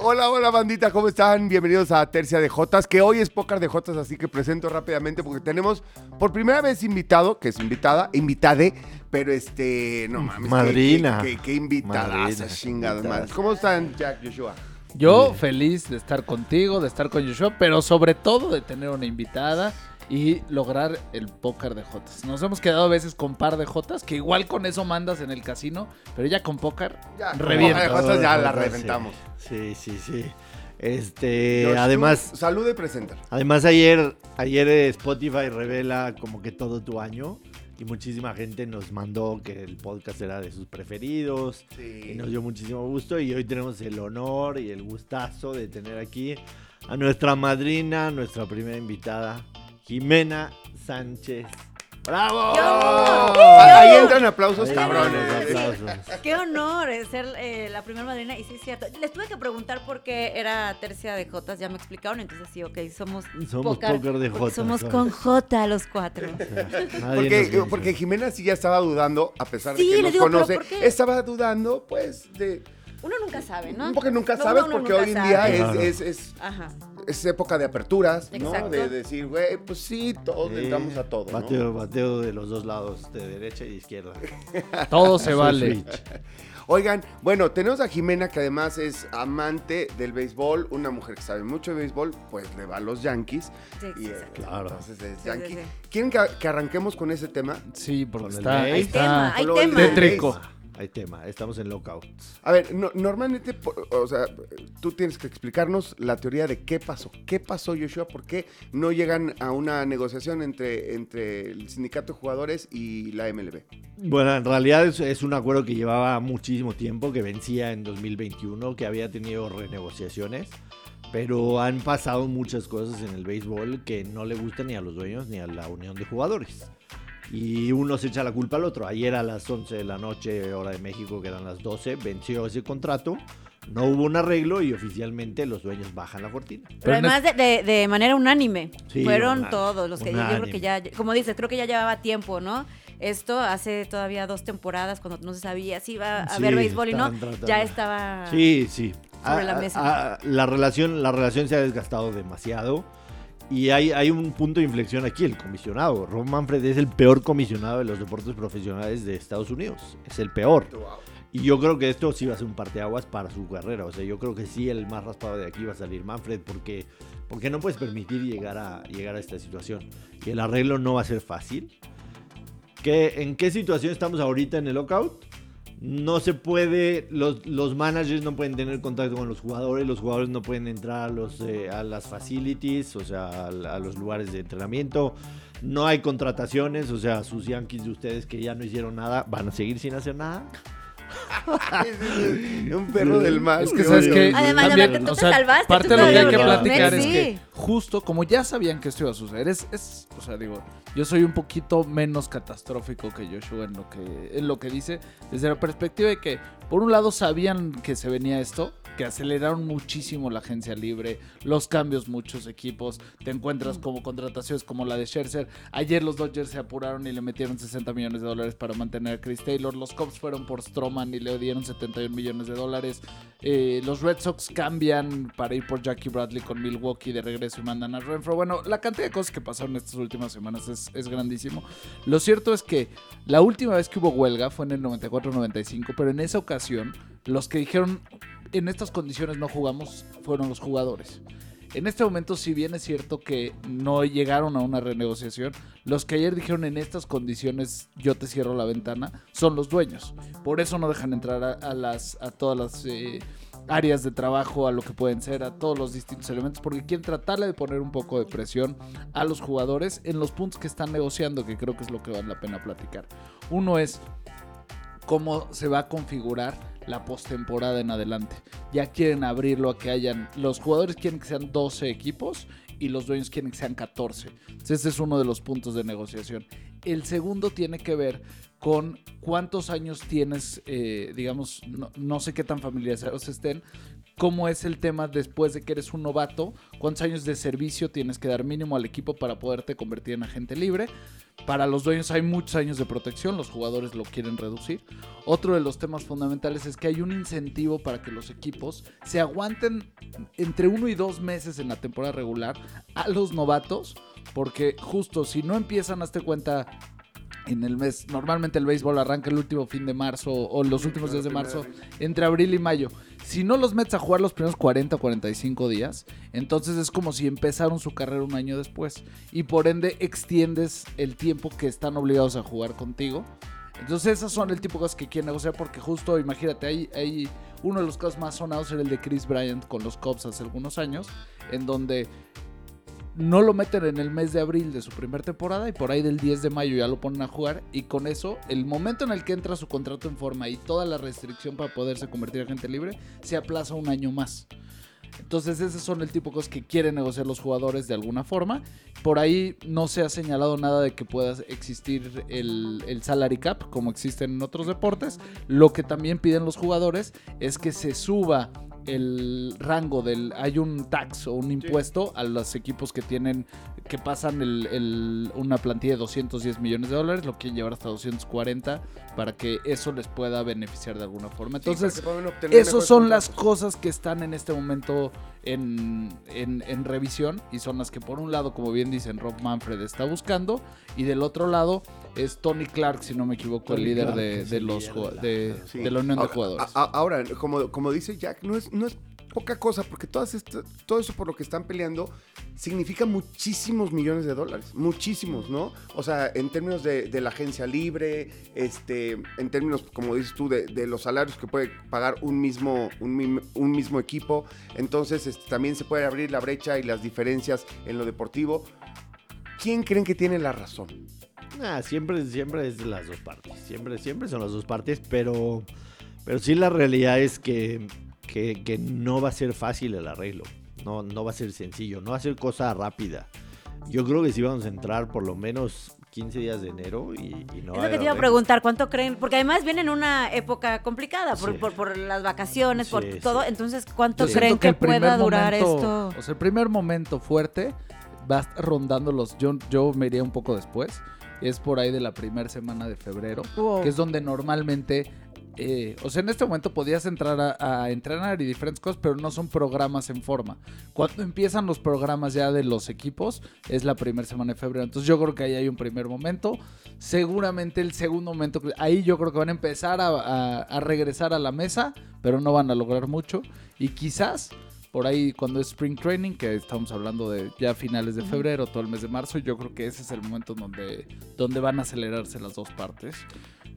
Hola, hola bandita, ¿cómo están? Bienvenidos a Tercia de Jotas, que hoy es Pócar de Jotas, así que presento rápidamente porque tenemos por primera vez invitado, que es invitada, invitade, pero este, no mames. Madrina. Qué, qué, qué invitadas, chingadas invitadas. madres. ¿Cómo están, Jack Joshua? Yo feliz de estar contigo, de estar con Joshua, pero sobre todo de tener una invitada y lograr el póker de Jotas. Nos hemos quedado a veces con par de Jotas, que igual con eso mandas en el casino, pero ya con póker Ya, con revienta. De Jotas ya la sí. reventamos. Sí, sí, sí. Este, Josh, tú, además, Saluda y presenta. además ayer, ayer Spotify revela como que todo tu año y muchísima gente nos mandó que el podcast era de sus preferidos y nos dio muchísimo gusto y hoy tenemos el honor y el gustazo de tener aquí a nuestra madrina, nuestra primera invitada, Jimena Sánchez. ¡Bravo! Ahí entran aplausos Ahí cabrones. aplausos. Qué honor ser eh, la primera madrina. Y sí, es cierto. Les tuve que preguntar por qué era tercia de Jotas. Ya me explicaron. Entonces, sí, ok, somos. Somos póker de Jotas, Somos ¿sabes? con J los cuatro. Porque, Jimena sí ya estaba dudando, a pesar de Sí, que nos digo, ¿pero conoce, estaba dudando, pues, de... Uno nunca sabe, ¿no? Porque nunca No, sabes, uno porque nunca hoy en día es, Claro. es, es, Ajá. es época de aperturas, ¿no? Exacto. De decir, güey, pues sí, todos Sí, entramos a todo, ¿no? Bateo, bateo de los dos lados, de derecha y de izquierda. Todo se vale. Oigan, bueno, tenemos a Jimena, que además es amante del béisbol, una mujer que sabe mucho de béisbol, pues le va a los Yankees. Sí, y, sí, eh, sí. Claro. Entonces es Sí, sí, Yankee. sí. ¿Quieren que, que arranquemos con ese tema? Sí, porque Con el está, Hay Hay está tema, hay tema. tétrico. Hay tema, estamos en lockout. A ver, no- normalmente, o sea, tú tienes que explicarnos la teoría de qué pasó. ¿Qué pasó, Joshua? ¿Por qué no llegan a una negociación entre, entre el sindicato de jugadores y la MLB? Bueno, en realidad es, es un acuerdo que llevaba muchísimo tiempo, que vencía en 2021, que había tenido renegociaciones, pero han pasado muchas cosas en el béisbol que no le gustan ni a los dueños ni a la unión de jugadores. Y uno se echa la culpa al otro. Ayer a las 11 de la noche, hora de México, que eran las 12, venció ese contrato. No hubo un arreglo y oficialmente los dueños bajan la cortina. Pero además de, de- de manera unánime. Sí, Fueron unánime, todos los que yo creo unánime. que ya, como dices, creo que ya llevaba tiempo, ¿no? Esto hace todavía dos temporadas cuando no se sabía si iba a Sí, haber béisbol y no, tratando. ya estaba. Sí, sí. sobre Ah, la ah, mesa. ah, la, relación, la relación se ha desgastado demasiado. Y hay, hay un punto de inflexión aquí, el comisionado. Ron Manfred es el peor comisionado de los deportes profesionales de Estados Unidos. Es el peor. Y yo creo que esto sí va a ser un parteaguas para su carrera. O sea, yo creo que sí el más raspado de aquí va a salir Manfred porque, porque no puedes permitir llegar a, llegar a esta situación. Y el arreglo no va a ser fácil. ¿Qué, ¿En qué situación estamos ahorita en el lockout? No se puede, los, los managers no pueden tener contacto con los jugadores, los jugadores no pueden entrar a, los, eh, a las facilities, o sea, a, los lugares de entrenamiento. No hay contrataciones, o sea, sus Yankees de ustedes que ya no hicieron nada, van a seguir sin hacer nada. Un perro del mal. Es que sabes que Además, también, además, tú o te sea, salvaste, parte de lo que hay que platicar es sí. que justo como ya sabían que esto iba a suceder, es, es o sea, digo, yo soy un poquito menos catastrófico que Joshua en lo que en lo que dice desde la perspectiva de que por un lado sabían que se venía esto, que aceleraron muchísimo la agencia libre, los cambios muchos equipos, te encuentras como contrataciones como la de Scherzer. Ayer los Dodgers se apuraron y le metieron 60 millones de dólares para mantener a Chris Taylor. Los Cubs fueron por Stroman y le dieron 71 millones de dólares. Eh, los Red Sox cambian para ir por Jackie Bradley con Milwaukee de regreso y mandan a Renfro. Bueno, la cantidad de cosas que pasaron estas últimas semanas es, es grandísimo. Lo cierto es que la última vez que hubo huelga fue en el 94-95, pero en esa ocasión los que dijeron en estas condiciones no jugamos fueron los jugadores. En este momento, si bien es cierto que no llegaron a una renegociación, los que ayer dijeron en estas condiciones yo te cierro la ventana son los dueños. Por eso no dejan entrar a, las, a todas las eh, áreas de trabajo, a lo que pueden ser, a todos los distintos elementos, porque quieren tratarle de poner un poco de presión a los jugadores en los puntos que están negociando, que creo que es lo que vale la pena platicar. Uno es cómo se va a configurar la postemporada en adelante. Ya quieren abrirlo a que hayan. Los jugadores quieren que sean 12 equipos y los dueños quieren que sean 14. Entonces, ese es uno de los puntos de negociación. El segundo tiene que ver con cuántos años tienes, eh, digamos, no, no sé qué tan familiarizados estén, cómo es el tema después de que eres un novato, cuántos años de servicio tienes que dar mínimo al equipo para poderte convertir en agente libre. Para los dueños hay muchos años de protección, los jugadores lo quieren reducir. Otro de los temas fundamentales es que hay un incentivo para que los equipos se aguanten entre uno y dos meses en la temporada regular a los novatos, porque justo si no empiezan, hazte cuenta, en el mes, normalmente el béisbol arranca el último fin de marzo o los últimos días de marzo, entre abril y mayo. Si no los metes a jugar los primeros 40 o 45 días, entonces es como si empezaron su carrera un año después. Y por ende extiendes el tiempo que están obligados a jugar contigo. Entonces esas son el tipo de cosas que quieren negociar porque justo, imagínate, hay, hay uno de los casos más sonados era el de Chris Bryant con los Cubs hace algunos años, en donde no lo meten en el mes de abril de su primera temporada y por ahí del 10 de mayo ya lo ponen a jugar y con eso el momento en el que entra su contrato en forma y toda la restricción para poderse convertir en gente libre se aplaza un año más. Entonces esos son el tipo de cosas que quieren negociar los jugadores de alguna forma. Por ahí no se ha señalado nada de que pueda existir el, el salary cap como existen en otros deportes. Lo que también piden los jugadores es que se suba el rango del hay un tax o un impuesto a los equipos que tienen que pasan el, el- una plantilla de 210 millones de dólares lo quieren llevar hasta 240 para que eso les pueda beneficiar de alguna forma. Entonces esas son las cosas que están en este momento en, en- en revisión y son las que por un lado, como bien dicen, Rob Manfred está buscando y del otro lado es Tony Clark, si no me equivoco, el líder Clark de, de los líder de la- de, Sí. de la unión de Ahora- jugadores. a- a- Ahora, como, como dice Jack, no es, no es poca cosa, porque todas esto- todo eso por lo que están peleando significa muchísimos millones de dólares. Muchísimos, ¿no? O sea, en términos de, de la agencia libre, este, en términos, como dices tú, de, de los salarios que puede pagar un mismo, un, un mismo equipo. Entonces, este, también se puede abrir la brecha y las diferencias en lo deportivo. ¿Quién creen que tiene la razón? Ah, siempre, siempre es las dos partes. Siempre, siempre son las dos partes, pero, pero sí la realidad es que, que, que no va a ser fácil el arreglo. No, no va a ser sencillo, no va a ser cosa rápida. Yo creo que sí vamos a entrar por lo menos 15 días de enero y, y no Es lo a que te iba a preguntar, ¿cuánto creen? Porque además viene en una época complicada por, Sí. por, por las vacaciones, por Sí, todo. Entonces, ¿cuánto Yo creen que, el primer pueda durar momento- esto? O sea, el primer momento fuerte va a estar rondando los. Yo, yo me iría un poco después. Es por ahí de la primera semana de febrero. Wow. que es donde normalmente, eh, o sea, en este momento podías entrar a, entrenar y diferentes cosas, pero no son programas en forma. Cuando empiezan los programas ya de los equipos, es la primera semana de febrero. Entonces yo creo que ahí hay un primer momento. Seguramente el segundo momento, ahí yo creo que van a empezar a- a regresar a la mesa, pero no van a lograr mucho. Y quizás... Por ahí cuando es Spring Training, que estamos hablando de ya finales de febrero, todo el mes de marzo, yo creo que ese es el momento donde, donde van a acelerarse las dos partes.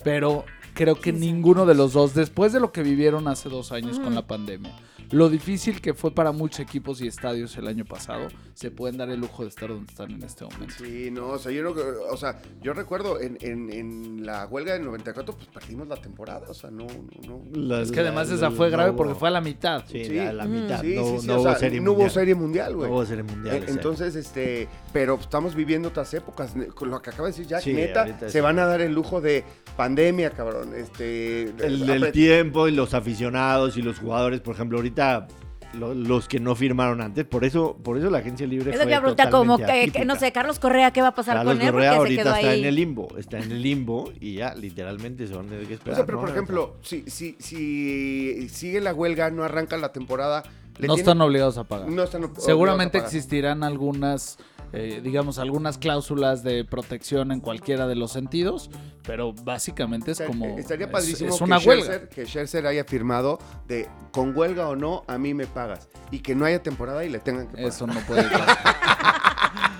Pero creo que ninguno de los dos, después de lo que vivieron hace dos años con la pandemia, lo difícil que fue para muchos equipos y estadios el año pasado, se pueden dar el lujo de estar donde están en este momento. Sí, no, o sea, yo, no, o sea, yo recuerdo en, en- en la huelga del 94, pues perdimos la temporada, o sea, no, no, no. La- Es que además la- esa la- fue grave porque fue a la mitad. Sí, Sí. a la mitad. Sí, no, sí, sí, no o hubo sea, serie no hubo mundial. serie mundial, No güey. hubo serie mundial. Eh. Entonces, este, pero estamos viviendo otras épocas. Con lo que acaba de decir Jack, Sí, neta, se sí. van a dar el lujo de pandemia, cabrón. Este, el, el tiempo y los aficionados y los jugadores, por ejemplo, ahorita lo- los que no firmaron antes, por eso, por eso la agencia libre Es lo fue que iba a preguntar, como que, no sé, Carlos Correa, ¿qué va a pasar Carlos con él? Correa Porque se ahorita quedó está ahí. en el limbo, está en el limbo y ya literalmente se van a tener que O esperar. sea, pero ¿no? por O ejemplo, si, si, si sigue la huelga, no arranca la temporada. Le No tienen- están obligados a pagar. no están obligados Seguramente a pagar. existirán algunas, eh, digamos, algunas cláusulas de protección en cualquiera de los sentidos, pero básicamente es como... Estaría es- padrísimo es, una que, huelga. Scherzer, que Scherzer haya firmado de con huelga o no, a mí me pagas. Y que no haya temporada y le tengan que pagar. Eso no puede pasar.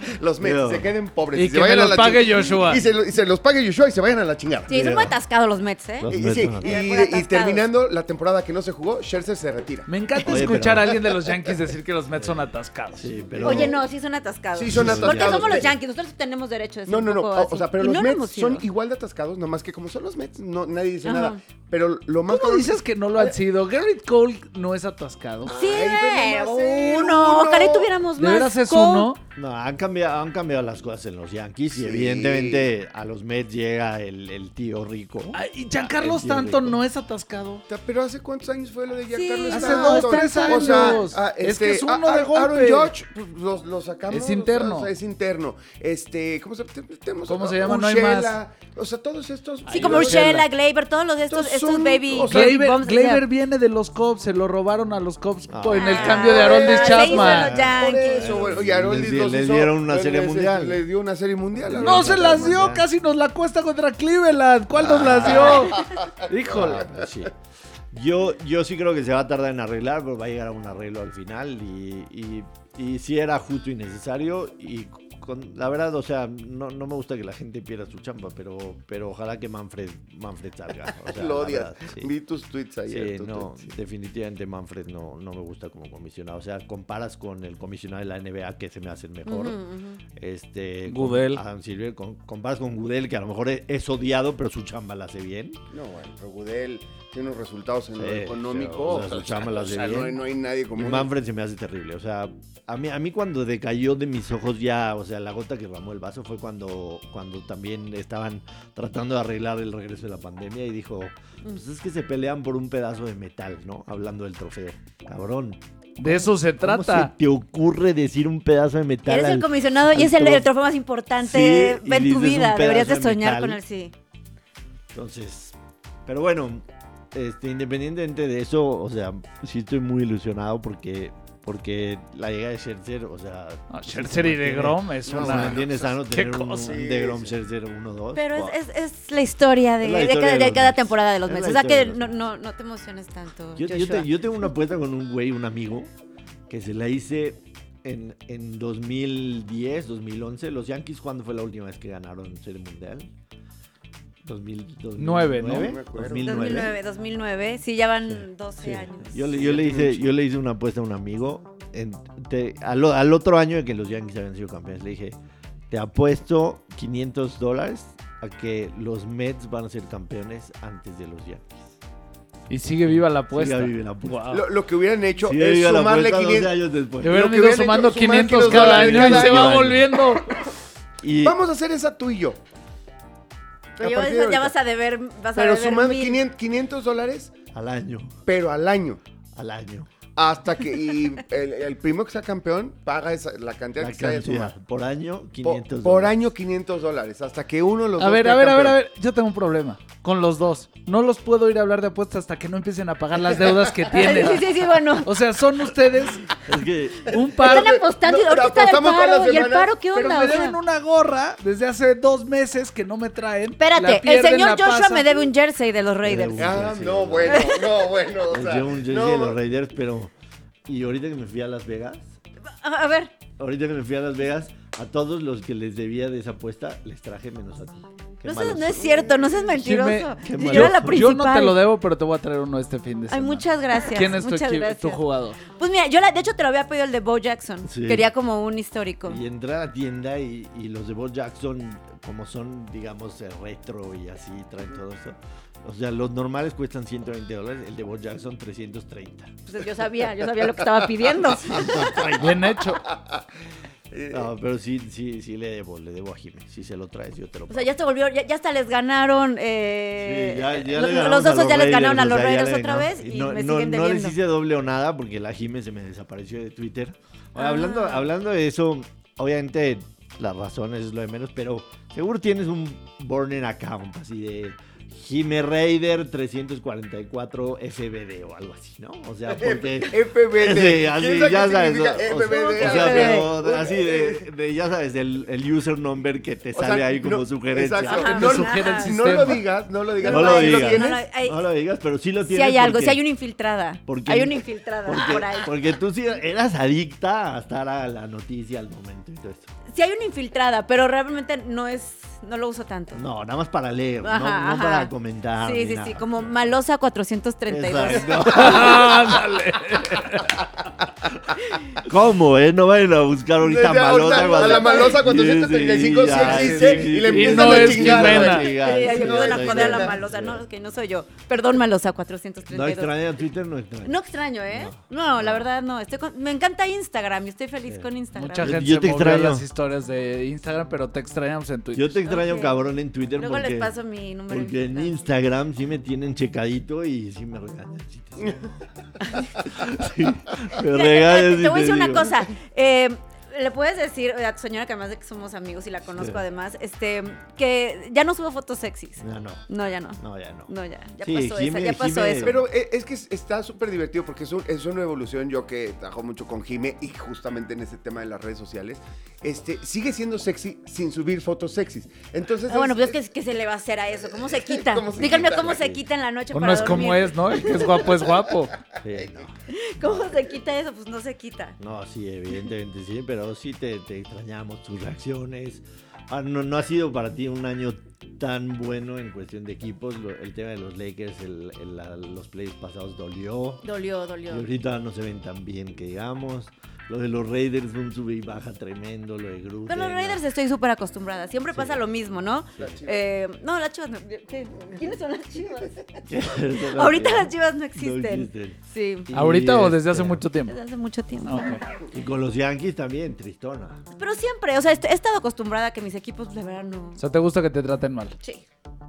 Los Mets se queden pobres. Y se que vayan a los la pague Joshua. Y se, lo- y se los pague Joshua y se vayan a la chingada. Sí, son muy atascados los Mets, ¿eh? Los Y, Mets sí, y- terminando la temporada que no se jugó, Scherzer se retira. Me encanta Oye, escuchar pero- a alguien de los Yankees decir que los Mets son atascados. Sí, pero Oye, no, sí son atascados. Sí, son Porque atascados. somos los. Yankees, nosotros tenemos derecho a decir No, no, no. O, sea, pero los no Mets son igual de atascados, nomás que como son los Mets, no, nadie dice Ajá. nada. Pero lo más ¿Cómo dices que no lo han sido? Garrett Cole no es atascado. Sí, Ay, pero pero nomás es uno. Ojalá tuviéramos ¿De más. veras es co- uno? No, han cambiado, han cambiado las cosas en los Yankees y Sí. evidentemente a los Mets llega el, el tío rico. Y Giancarlo Stanton no es atascado. Ta- Pero ¿hace cuántos años fue lo de Sí, Giancarlo hace Stanton? dos, tres O sea, años. ah, Es este, que es uno ah, de golpe. Aaron Judge, pues, lo, lo sacamos. Es interno. o sea, es interno. Este, ¿cómo se, te- tenemos ¿Cómo a- se llama? No hay Urshela. O sea, todos estos. Sí, como Urshela. Gleyber, todos los de estos, Estos estos son- baby, o sea, baby Gleyber, viene de los Cubs, se lo robaron a los Cubs Ah. en el Ah, cambio de Aroldis Chapman. Por eso, bueno, y Aroldis los hizo- dieron una serie les- mundial. Les dio una serie mundial. No se las dio, Mundial. casi nos la cuesta contra Cleveland. ¿Cuál nos las dio? Híjole. Ah, pues sí. Yo, yo sí creo que se va a tardar en arreglar, pero va a llegar a un arreglo al final y, y, y sí era justo y necesario y con, la verdad, o sea, no, no me gusta que la gente pierda su chamba, pero, pero ojalá que Manfred, Manfred salga. o sea, Lo odias. verdad, sí. Vi tus tweets ayer. Sí, tu no, tweet, sí. definitivamente Manfred no, no me gusta como comisionado. O sea, comparas con el comisionado de la NBA que se me hace el mejor. Este, Goodell. Con Adam Silver, con- comparas con Gudel, que a lo mejor es, es odiado, pero su chamba la hace bien. No, bueno, pero Gudel tiene unos resultados en lo Sí, económico. o sea, o no, hay- no hay nadie como Y. Manfred se me hace terrible. O sea, a mí, a mí cuando decayó de mis ojos ya, o sea, la gota que ramó el vaso fue cuando, cuando también estaban tratando de arreglar el regreso de la pandemia y dijo, pues es que se pelean por un pedazo de metal, ¿no? Hablando del trofeo. Cabrón. De eso se ¿Cómo se trata. te ocurre decir un pedazo de metal? Eres el al- comisionado y es el, trof- el trofeo más importante Sí, en tu vida. Deberías de soñar metal. con él, sí. Entonces, pero bueno, este, independientemente de eso, o sea, sí estoy muy ilusionado porque, porque la llegada de Scherzer, o sea... No, Scherzer y DeGrom es no, una- mantiene sano ¿Qué tener un, cosa? un DeGrom. Scherzer 1-2. Pero Wow. es, es, es la historia de, la de historia cada, de de los cada Mets. temporada de los Es Mets. la O sea que de no, no, no te emociones tanto. Yo, yo, te- yo tengo una apuesta con un güey, un amigo, que se la hice en, en 2010, 2011. Los Yankees, ¿cuándo fue la última vez que ganaron Serie Mundial? 2000, 2009, Nueve, ¿no? No me acuerdo. 2009, 2009. Sí, ya van 12 Sí. años. Yo, le- yo le hice, yo le hice una apuesta a un amigo. en- te- al, otro año de que los Yankees habían sido campeones, le dije: Te apuesto 500 dólares a que los Mets van a ser campeones antes de los Yankees. Y sigue viva la apuesta. Siga viva la apuesta. Guau. Lo, lo que hubieran hecho es sumarle apuesta 12 500. años después. Hubieran ido sumando hecho, sumar 500 500 cada año y se va volviendo. Y Vamos a hacer esa tú y yo. Pero A ya, ya vas a deber, vas a Pero deber sumando mil. 500, 500 dólares, al año, pero al año. al año. Hasta que y el, el primo que sea campeón paga esa, la cantidad La que se haya cantidad. Por año, Po- 500 por dólares. año 500 dólares. Hasta que uno los A dos ver, a ver, a ver, a ver. Yo tengo un problema con los dos. No los puedo ir a hablar de apuestas hasta que no empiecen a pagar las deudas que tienen. Sí, sí, sí, bueno. O sea, son ustedes Es que un par. Están apostando y ahorita está el paro. ¿Y el paro qué Pero onda? me deben una gorra desde hace dos meses que no me traen. La Espérate, el señor la Joshua pasan. me debe un jersey de los Raiders. Ah, no, bueno, no, bueno. O sea, yo un jersey no, de los Raiders, pero... Y ahorita que me fui a Las Vegas, a ver, ahorita que me fui a Las Vegas, a todos los que les debía de esa apuesta, les traje menos a ti. Qué no, seas- no es cierto, no seas Sí mentiroso. me- yo la no te lo debo, pero te voy a traer uno este fin de Ay, semana. muchas gracias. ¿Quién es tu, muchas equi- gracias. tu jugador? Pues mira, yo la, de hecho te lo había pedido el de Bo Jackson. Sí. Quería como un histórico. Y entré a la tienda y, y los de Bo Jackson, como son, digamos, retro y así, traen todo esto. O sea, los normales cuestan 120 dólares, el de Bo Jackson 330. Pues yo sabía, yo sabía lo que estaba pidiendo. Bien hecho. Eh, No, pero sí, sí, sí le debo, le debo a Jimmy. Si se lo traes, yo te lo O pago. sea, ya se volvió, ya, ya hasta les ganaron. Eh, Sí, ya- ya lo- le los osos ya les ganaron a o los sea, ya Raiders le otra vez y no, me no- siguen no les hice doble o nada porque la Jimmy se me desapareció de Twitter. Ah. hablando, hablando de eso, obviamente las razones es lo de menos, pero seguro tienes un burning account así de Jime Raider 344 FBD o algo así, ¿no? O sea, porque... FBD. Sí, así, ¿Quién sabe ya sabes. o- FBD? O sea, pero así de, de, ya sabes, el, el user number que te O sea, sale ahí como no- sugerencia. exacto. Ajá. No, Te sugiere el Ajá. no lo digas, no lo digas. No lo ¿Sí digas. tienes? No, no, hay- No lo digas, pero sí lo sí tienes. hay algo, porque- sí hay una infiltrada. porque- hay una infiltrada porque, por ahí. porque tú sí eras adicta a estar a la noticia al momento y todo esto. Sí hay una infiltrada, pero realmente no es, no lo uso tanto. No, nada más para leer, Ajá, no, no ajá. para comentar. Sí, sí, nada. sí, como Malosa 432. Exacto. Ándale. ¿Cómo, eh? No vayan a buscar ahorita Desde malosa. a la malosa 435 sí existe, sí, y le sí, Y empiezan no a chingar. Sí, Sí, no, a joder a la no. malosa. No, que no soy yo. Perdón, malosa 432. No extraña Twitter, no extraña. No extraño, ¿eh? No, la verdad no. Estoy con- Me encanta Instagram y estoy feliz con Instagram. Mucha Yo- gente yo se te extraño. las historias de Instagram, pero te extrañamos en Twitter. Yo te extraño, cabrón, en Twitter Luego porque, les paso mi número. porque en Instagram sí me tienen checadito y sí me regañan. sí te- Sí, me regañan. te, te voy a decir una cosa. Eh, le puedes decir a tu señora que además de que somos amigos y la conozco Sí. además, este, que ya no subo fotos sexys. No, no, No, ya no. no, ya no. No, ya. Ya Sí, pasó Jime- esa, ya pasó Jime- eso. Pero eh, es que es- está súper divertido porque es, un- es una evolución. Yo que trabajo mucho con Jime y justamente en ese tema de las redes sociales, este, sigue siendo sexy sin subir fotos sexys. Entonces, Ah, bueno, pues es que, que se le va a hacer a eso. ¿Cómo se quita? ¿Cómo se Díganme quita? cómo se quita en la noche Pues para no es como es, ¿no? El que es guapo es guapo. Sí, no. ¿Cómo se quita eso? Pues no se quita. No, sí, evidentemente sí, pero sí te, te extrañamos tus reacciones. Ah, no, no ha sido para ti un año tan bueno en cuestión de equipos. Lo- el tema de los Lakers, el- el- la- los plays pasados dolió. Dolió, Y dolió. ahorita no se ven tan bien que digamos. Lo de los Raiders fue un sube y baja tremendo, lo de Gruden. Con los Raiders estoy súper acostumbrada. Siempre pasa lo mismo, ¿no? Las Chivas. Eh, no, las chivas no. ¿qué? ¿Quiénes son las chivas? Ahorita Ahorita las chivas no existen. existen. Sí. Y, ¿Ahorita o desde hace este, mucho tiempo? Desde hace mucho tiempo. Y con los Yankees también, tristona. Pero siempre, o sea, he estado acostumbrada a que mis equipos de verdad no. O sea, ¿te gusta que te traten mal? Sí.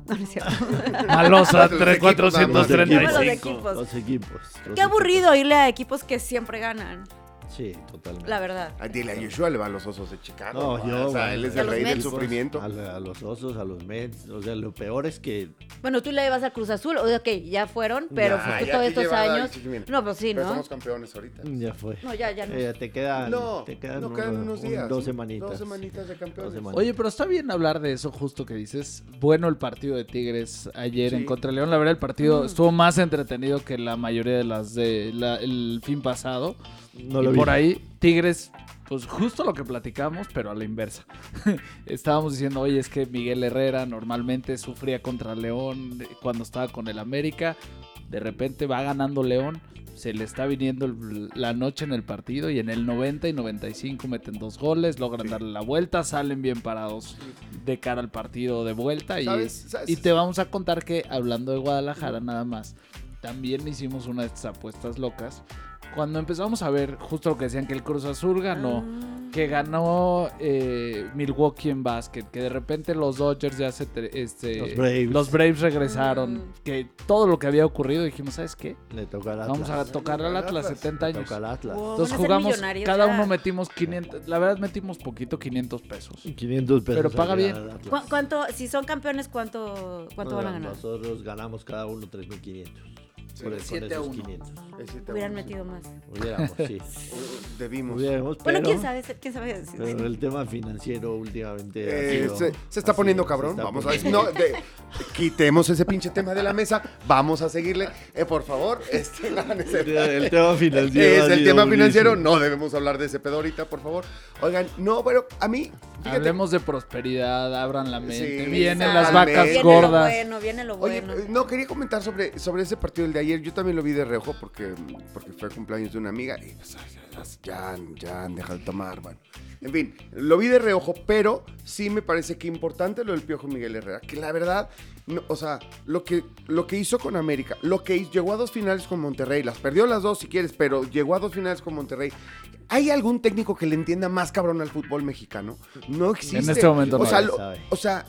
No, no es cierto. Malosa, Los equipos nada más. Los 3435. equipos. Los equipos. los Qué aburrido irle a equipos que siempre ganan. Sí, totalmente. la verdad. Ah, Dile a Yoshua le va a los osos de Chicago. No, yo, O sea, bueno, él es a el rey del Mets. sufrimiento. A, a los osos, a los Mets. O sea, lo peor es que Bueno, tú le ibas a Cruz Azul, o sea, ok, ya fueron, pero Ya, tú ya todos estos años. No, pues sí, Pero ¿no? somos campeones ahorita. ya fue. No, ya, ya no. Eh, te quedan, No, te quedan, no quedan uno- unos un- días. dos semanitas. Dos semanitas de campeones. Semanitas. Oye, pero está bien hablar de eso justo que dices. Bueno el partido de Tigres ayer Sí. en contra de León. La verdad, el partido Mm. estuvo más entretenido que la mayoría de las de la- el fin pasado. No y lo vi. por ahí, Tigres, pues justo lo que platicamos, pero a la inversa. Estábamos diciendo, oye, es que Miguel Herrera normalmente sufría contra León cuando estaba con el América. De repente va ganando León. Se le está viniendo el- la noche en el partido y en el 90 y 95 meten dos goles, logran darle la vuelta, salen bien parados de cara al partido de vuelta y, ¿Sabes? ¿Sabes? y te vamos a contar que hablando de Guadalajara nada más, también hicimos una de estas apuestas locas. Cuando empezamos a ver justo lo que decían que el Cruz Azul ganó, Ah. que ganó eh, Milwaukee en básquet, que de repente los Dodgers ya se... te- Este, Los Braves. los Braves regresaron, Mm. que todo lo que había ocurrido dijimos, ¿sabes qué? Le toca al Atlas. Vamos a tocar al Atlas, 70 Le años. toca al Atlas. Wow, Entonces jugamos, millonarios cada uno metimos 500, la verdad metimos poquito, 500 pesos. 500 pesos. Pero paga bien. Atlas. ¿Cu- ¿Cuánto, si son campeones, cuánto, cuánto van a ganar? Nosotros ganamos cada uno 3.500. Sí, por, con siete a esos uno. 500. Es siete a Hubieran metido más. Hubiéramos, sí. sí. Debimos. Hubiéramos, Bueno, pero- quién sabe, quién sabe decir. Pero el tema financiero últimamente ha Eh, sido- se, se está poniendo cabrón. está Vamos a poniendo- no, de- quitemos ese pinche tema de la mesa. Vamos a seguirle. Eh, por favor. Este, no, no. El tema financiero. Es el tema financiero. buenísimo. No debemos hablar de ese pedo ahorita, por favor. Oigan, no, pero a mí. fíjate, Hablemos de prosperidad, abran la mente. Sí, Vienen las vacas viene gordas. lo bueno, viene lo bueno. eh, no, quería comentar sobre, sobre ese partido del de ayer. Yo también lo vi de reojo porque, porque fue cumpleaños de una amiga. Y pues, ya, ya, deja de tomar, bueno. En fin, lo vi de reojo, pero sí me parece que importante lo del Piojo Miguel Herrera. Que la verdad, no, o sea, lo que, lo que hizo con América, lo que hizo, llegó a dos finales con Monterrey, las perdió las dos si quieres, pero llegó a dos finales con Monterrey. ¿Hay algún técnico que le entienda más cabrón al fútbol mexicano? No existe. En este momento o no sea, se lo- sabe. o sea,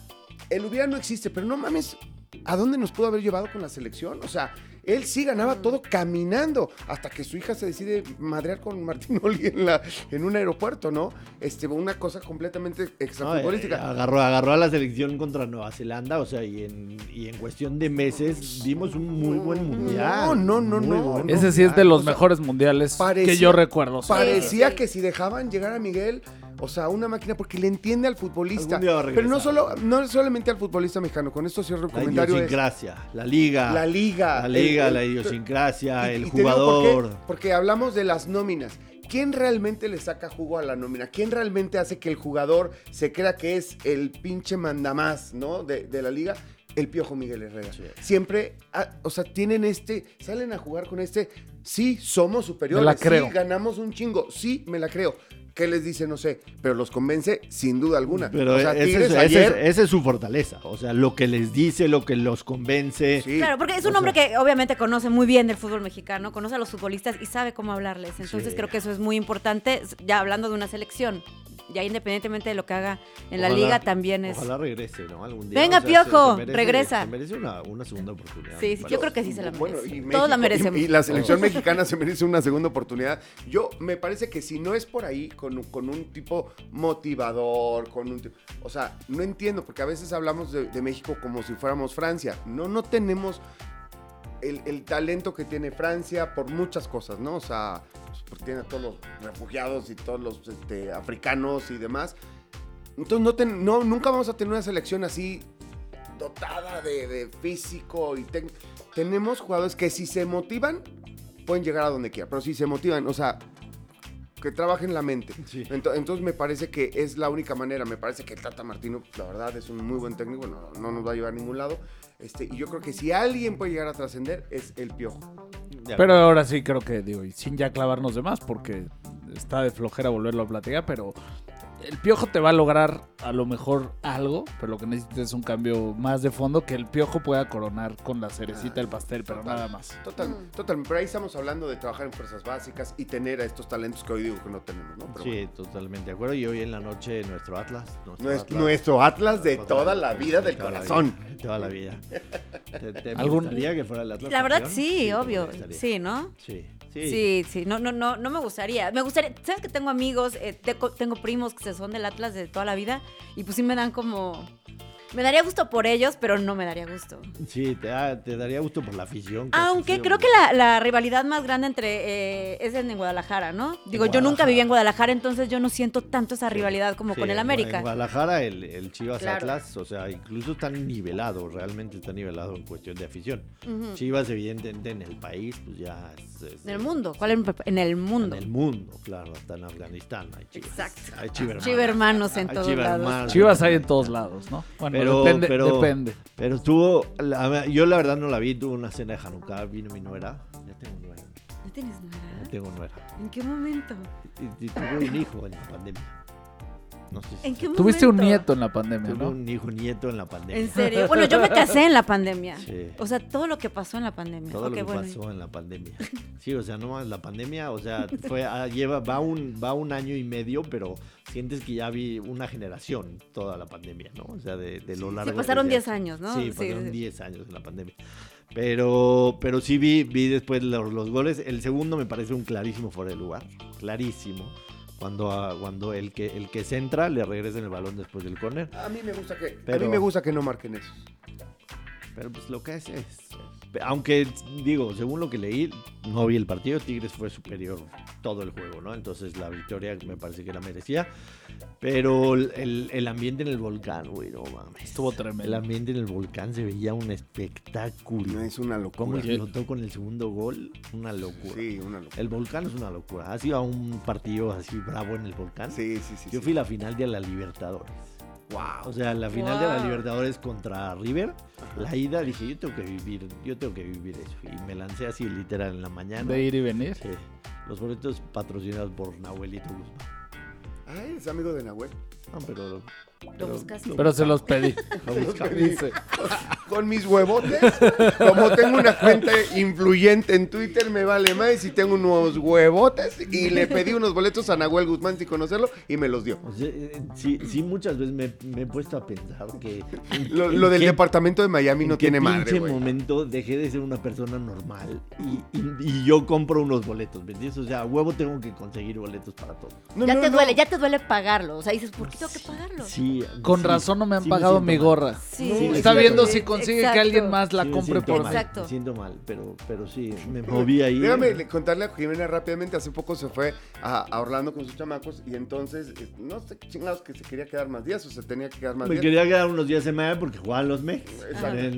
el hubiera no existe, pero no mames, ¿a dónde nos pudo haber llevado con la selección? O sea, él sí ganaba todo caminando hasta que su hija se decide madrear con Martín Oli en, la, en un aeropuerto, ¿no? Este, una cosa completamente No, eh, extrafutbolística. agarró, agarró a la selección contra Nueva Zelanda, o sea, y en, y en cuestión de meses vimos un muy buen mundial. No, no, no, no. bueno. Ese sí es de los O sea, mejores mundiales parecía- que yo recuerdo. Parecía sí. que si dejaban llegar a Miguel, o sea, una máquina, porque le entiende al futbolista. Algún día va a Pero no, solo, no solamente al futbolista mexicano, con esto cierro el La comentario. es idiosincrasia, la liga. la liga. La liga, el- la idiosincrasia, Y- el y te digo por qué, jugador. porque hablamos de las nóminas. ¿Quién realmente le saca jugo a la nómina? ¿Quién realmente hace que el jugador se crea que es el pinche mandamás, ¿no? De, de la liga. el Piojo Miguel Herrera. Sí. Siempre, ah, o sea, tienen este, salen a jugar con este, sí, somos superiores, Me la creo. sí, ganamos un chingo, sí, me la creo. ¿Qué les dice? No sé, pero los convence sin duda alguna. Pero o sea, ese, Tigres es, ese ayer, es- esa es su fortaleza. O sea, lo que les dice, lo que los convence. sí, Claro, porque es un o hombre que obviamente conoce muy bien del fútbol mexicano, conoce a los futbolistas y sabe cómo hablarles. Entonces Sí. creo que eso es muy importante, ya hablando de una selección. Ya independientemente de lo que haga en la liga, también es... Ojalá regrese, ¿no? Algún día. Venga, se- Piojo, merece- regresa. Se merece una, una segunda oportunidad. Sí, me sí, parece. yo creo que sí se la Bueno, merece. y Todos la merecemos. Y, y la selección mexicana se merece una segunda oportunidad. Yo me parece que si no es por ahí, con, con un tipo motivador, con un tipo- O sea, no entiendo, porque a veces hablamos de, de México como si fuéramos Francia. No, no tenemos el, el talento que tiene Francia por muchas cosas, ¿no? O sea, pues, tiene a todos los refugiados y todos los este, africanos y demás. Entonces, no, ten- no, nunca vamos a tener una selección así dotada de, de físico y tec- tenemos jugadores que si se motivan pueden llegar a donde quieran, pero si se motivan, o sea, que trabajen la mente. Sí. Entonces, me parece que es la única manera. Me parece que el Tata Martino, la verdad, es un muy buen técnico, no, no nos va a llevar a ningún lado. Este, y yo creo que si alguien puede llegar a trascender es el Piojo. Pero ahora sí creo que, digo, y sin ya clavarnos de más, porque está de flojera volverlo a platicar, pero el piojo te va a lograr a lo mejor algo, pero lo que necesitas es un cambio más de fondo que el piojo pueda coronar con la cerecita del pastel, pero Total. nada más. Total, Mm. total. Pero ahí estamos hablando de trabajar en fuerzas básicas y tener a estos talentos que hoy digo que no tenemos, ¿no? Pero Sí, totalmente de acuerdo. Y hoy en la noche nuestro Atlas. Nuestro Nues- Atlas. nuestro Atlas de toda la vida del corazón. vida, toda la vida. ¿Te, te ¿Algún- gustaría que fuera el Atlas? La verdad sí, te obvio. Sí, ¿no? Sí, sí. Sí, sí, no, no, no, no me gustaría. Me gustaría, ¿sabes que tengo amigos, eh, tengo primos que se son del Atlas de toda la vida y pues sí me dan como, me daría gusto por ellos, pero no me daría gusto. Sí, te, da- te daría gusto por la afición. que Aunque creo que la, la rivalidad más grande entre eh, es en Guadalajara, ¿no? Digo, yo nunca viví en Guadalajara, entonces yo no siento tanto esa rivalidad como Sí, con el América. En Guadalajara, el, el Chivas Claro. Atlas, o sea, incluso están nivelados, realmente está nivelado en cuestión de afición. Chivas, evidentemente, en el país, pues ya es. es- En el mundo, ¿cuál en, en el mundo? En el mundo, claro, hasta en Afganistán hay Chivas. Exacto. Hay Chivermanos. Chivermanos en Hay todos lados. Chivas hay en todos lados, ¿no? Bueno, Pero- depende, pero- depende. Pero estuvo, la- yo la verdad no la vi, tuvo una cena de Hanukkah, vino mi nuera. Ya tengo nuera, ¿No tienes ya nada? tengo nuera. ¿En qué momento? Y, y tuve un hijo en la pandemia. No sé si ¿En qué Tuviste un momento? nieto en la pandemia, Tuve ¿no? un hijo nieto en la pandemia. En serio. Bueno, yo me casé en la pandemia. Sí. O sea, todo lo que pasó en la pandemia. Todo Ok, lo que bueno. pasó en la pandemia. Sí, o sea, no más la pandemia, o sea, fue ah, lleva va un va un año y medio, pero sientes que ya vi una generación toda la pandemia, ¿no? O sea, de, de lo largo. Sí, pasaron que 10 sea. años, ¿no? Sí, pasaron 10 años en la pandemia. Pero pero sí vi vi después los, los goles, el segundo me parece un clarísimo fuera de lugar, clarísimo. Cuando, ah, cuando el que el que centra le regresa el balón después del córner. A mí me gusta que, a mí me gusta que no marquen eso. Pero pues lo que es es. Aunque digo, según lo que leí, no vi el partido, Tigres fue superior todo el juego, ¿no? Entonces la victoria me parece que la merecía. Pero el, el- el ambiente en el volcán, güey, no mames. Estuvo El tremendo. ambiente en el volcán se veía un espectáculo. Es una Cómo locura. explotó con el segundo gol, una locura. Sí, una locura. El volcán es una locura. ¿Has ido a un partido así bravo en el volcán? Sí, sí, sí. Yo sí. fui a la final de la Libertadores. Wow. O sea, la final de la. Libertadores contra River, la ida dije, yo tengo que vivir, yo tengo que vivir eso. Y me lancé así literal en la mañana. De ir y venir. Sí. Los boletos patrocinados por Nahuelito Guzmán. Ay, es amigo de Nahuel. No, pero Lo pero- se los pedí. lo buscamos. Dice. Con mis huevotes, como tengo una cuenta influyente en Twitter, me vale más y tengo unos huevotes y le pedí unos boletos a Nahuel Guzmán sin conocerlo y me los dio. Eh, sí, sí, muchas veces me, me he puesto a pensar que... Lo, en lo del qué- departamento de Miami en no tiene madre, pinche güey. momento dejé de ser una persona normal y, y- y yo compro unos boletos, ¿me entiendes? O sea, a huevo tengo que conseguir boletos para todo. No, ya no, te no. duele, ya te duele pagarlo. O sea, dices, ¿por qué tengo que pagarlo? Sí, Con sí, razón no me han sí pagado mi gorra. Sí, Sí, Está viendo si consigue Exacto. que alguien más la Sí, me compre por mal, mí. Exacto. Me siento mal, pero, pero sí, me moví ahí. Déjame le- contarle a Jimena rápidamente. Hace poco se fue a, a Orlando con sus chamacos y entonces, eh, no sé qué chingados que se quería quedar más días o se tenía que quedar más Me días. quería quedar unos días en Miami porque jugaban los Mex. Exacto. Eh,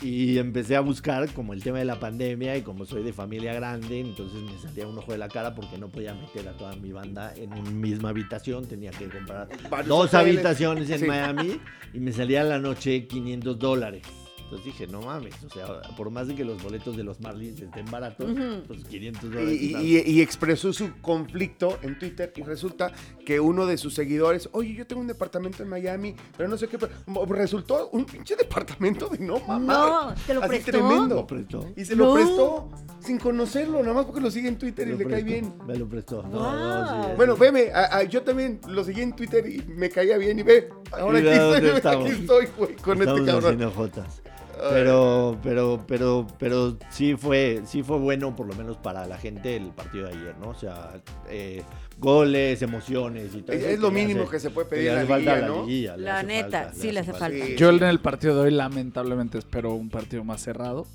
¿no? Y empecé a buscar como el tema de la pandemia y como soy de familia grande, entonces me salía un ojo de la cara porque no podía meter a toda mi banda en una misma habitación, tenía que comprar Varios dos hoteles. En Sí. Miami y me salía a la noche 500 dólares. Entonces dije, no mames, o sea, por más de que los boletos de los Marlins estén baratos, pues 500 Y, dólares. y- están- y- y expresó su conflicto en Twitter y resulta que uno de sus seguidores, oye, yo tengo un departamento en Miami, pero no sé qué, pero resultó un pinche departamento de no mamá. No, ¿te lo Así prestó? tremendo. ¿Lo prestó? Y se lo prestó sin conocerlo, nada más porque lo sigue en Twitter Me y le cae bien. Me lo prestó. No, Wow. no, sí, Bueno, sí. veme, a- a- yo también lo seguí en Twitter y me caía bien y ve, ahora Mira aquí estoy, estamos. aquí estoy, güey, con Estamos este cabrón. haciendo jotas. Pero, pero, pero, pero sí fue, sí fue bueno, por lo menos para la gente, el partido de ayer, ¿no? O sea, eh, goles, emociones y todo. Es- eso es lo mínimo hace- que se puede pedir hace la falta liguilla, a ¿no? liguilla, La hace neta, falta, sí le hace falta. Sí. Yo en el partido de hoy lamentablemente espero un partido más cerrado.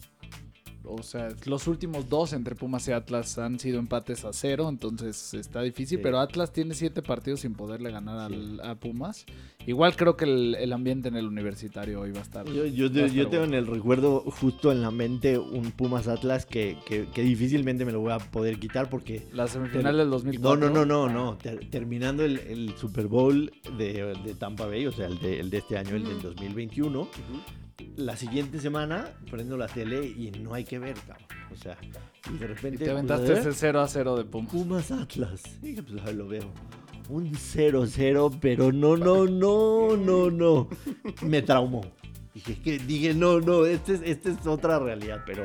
O sea, los últimos dos entre Pumas y Atlas han sido empates a cero, entonces está difícil. Sí. Pero Atlas tiene siete partidos sin poderle ganar al- a Pumas. Igual creo que el, el ambiente en el universitario hoy va a estar. Yo, yo, estar yo tengo bueno. en el recuerdo justo en la mente un Pumas Atlas que, que, que difícilmente me lo voy a poder quitar porque... La semifinal del No, 2004. no, no, no, no. Ter- terminando el, el Super Bowl de, de Tampa Bay, o sea, el de, el de este año, el del Ujú. 2021, la siguiente semana prendo la tele y no hay que ver, cabrón. O sea, y de Y repente... te aventaste ¿eh? ese 0 a 0 de Pumas. Pumas Atlas. Y dije, pues lo veo. Un 0-0, pero no, no, no, no, no. Me traumó. Dije, que, dije no, no, este es, este es otra realidad, pero,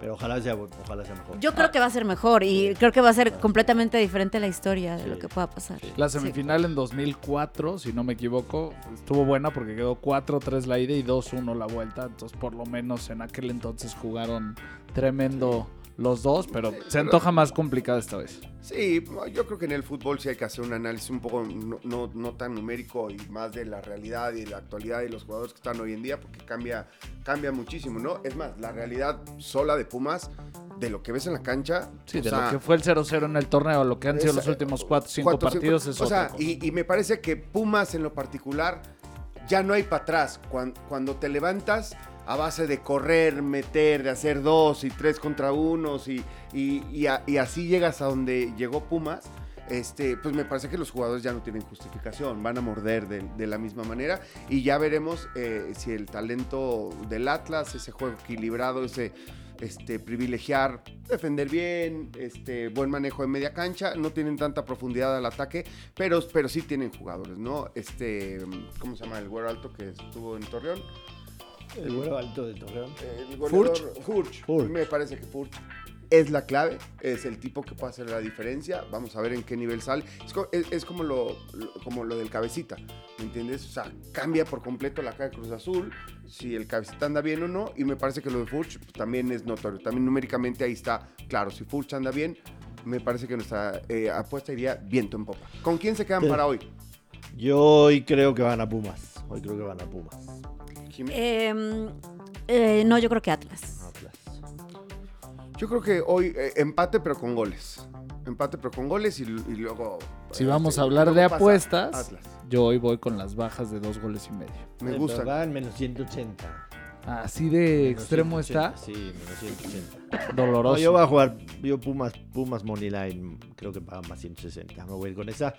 pero ojalá sea, ojalá sea mejor. Yo creo que va a ser mejor y creo que va a ser completamente diferente la historia de lo que pueda pasar. La Sí. semifinal en 2004, si no me equivoco, estuvo buena porque quedó 4-3 la ida y 2-1 la vuelta. Entonces, por lo menos en aquel entonces jugaron tremendo los dos, pero se antoja más complicada esta vez. Sí, yo creo que en el fútbol sí hay que hacer un análisis un poco no, no, no tan numérico y más de la realidad y de la actualidad de los jugadores que están hoy en día, porque cambia, cambia muchísimo, ¿no? Es más, la realidad sola de Pumas, de lo que ves en la cancha, Sí, de sea, lo que fue el 0-0 en el torneo, lo que han sido los últimos 4 5 cuatro, cinco- partidos es O sea, y, y me parece que Pumas en lo particular ya no hay para atrás. Cuando, cuando te levantas a base de correr, meter, de hacer dos y tres contra unos y, y, y así llegas a donde llegó Pumas. Este, pues me parece que los jugadores ya no tienen justificación, van a morder de, de la misma manera y ya veremos eh, si el talento del Atlas, ese juego equilibrado, ese este, privilegiar, defender bien, este, buen manejo de media cancha, no tienen tanta profundidad al ataque, pero, pero sí tienen jugadores, ¿no? Este, ¿cómo se llama? El güero alto que estuvo en Torreón. El güero alto de Torreón. El goleador- Furch. Furch. Me parece que Furch es la clave, es el tipo que puede hacer la diferencia. Vamos a ver en qué nivel sale. Es, co- es- es como, lo, lo- como lo del cabecita, ¿me entiendes? O sea, cambia por completo la cara de Cruz Azul, si el cabecita anda bien o no. Y me parece que lo de Furch pues, también es notorio. También numéricamente ahí está claro. Si Furch anda bien, me parece que nuestra eh, apuesta iría viento en popa. ¿Con quién se quedan Sí. para hoy? Yo hoy creo que van a Pumas. Hoy creo que van a Pumas. Em, eh, no, yo creo que Atlas. Atlas. Yo creo que hoy eh, empate, pero con goles. Empate, pero con goles y, y luego. Si eh, vamos sí, a hablar luego de pasa apuestas, Atlas. yo hoy voy con las bajas de dos goles y medio. Me gusta. en menos 180. Así de Menos extremo 180, está, Sí, menos 180. doloroso. No, yo voy a jugar, yo Pumas, Pumas Moneyline, creo que pagan más 160. Me voy a ir con esa.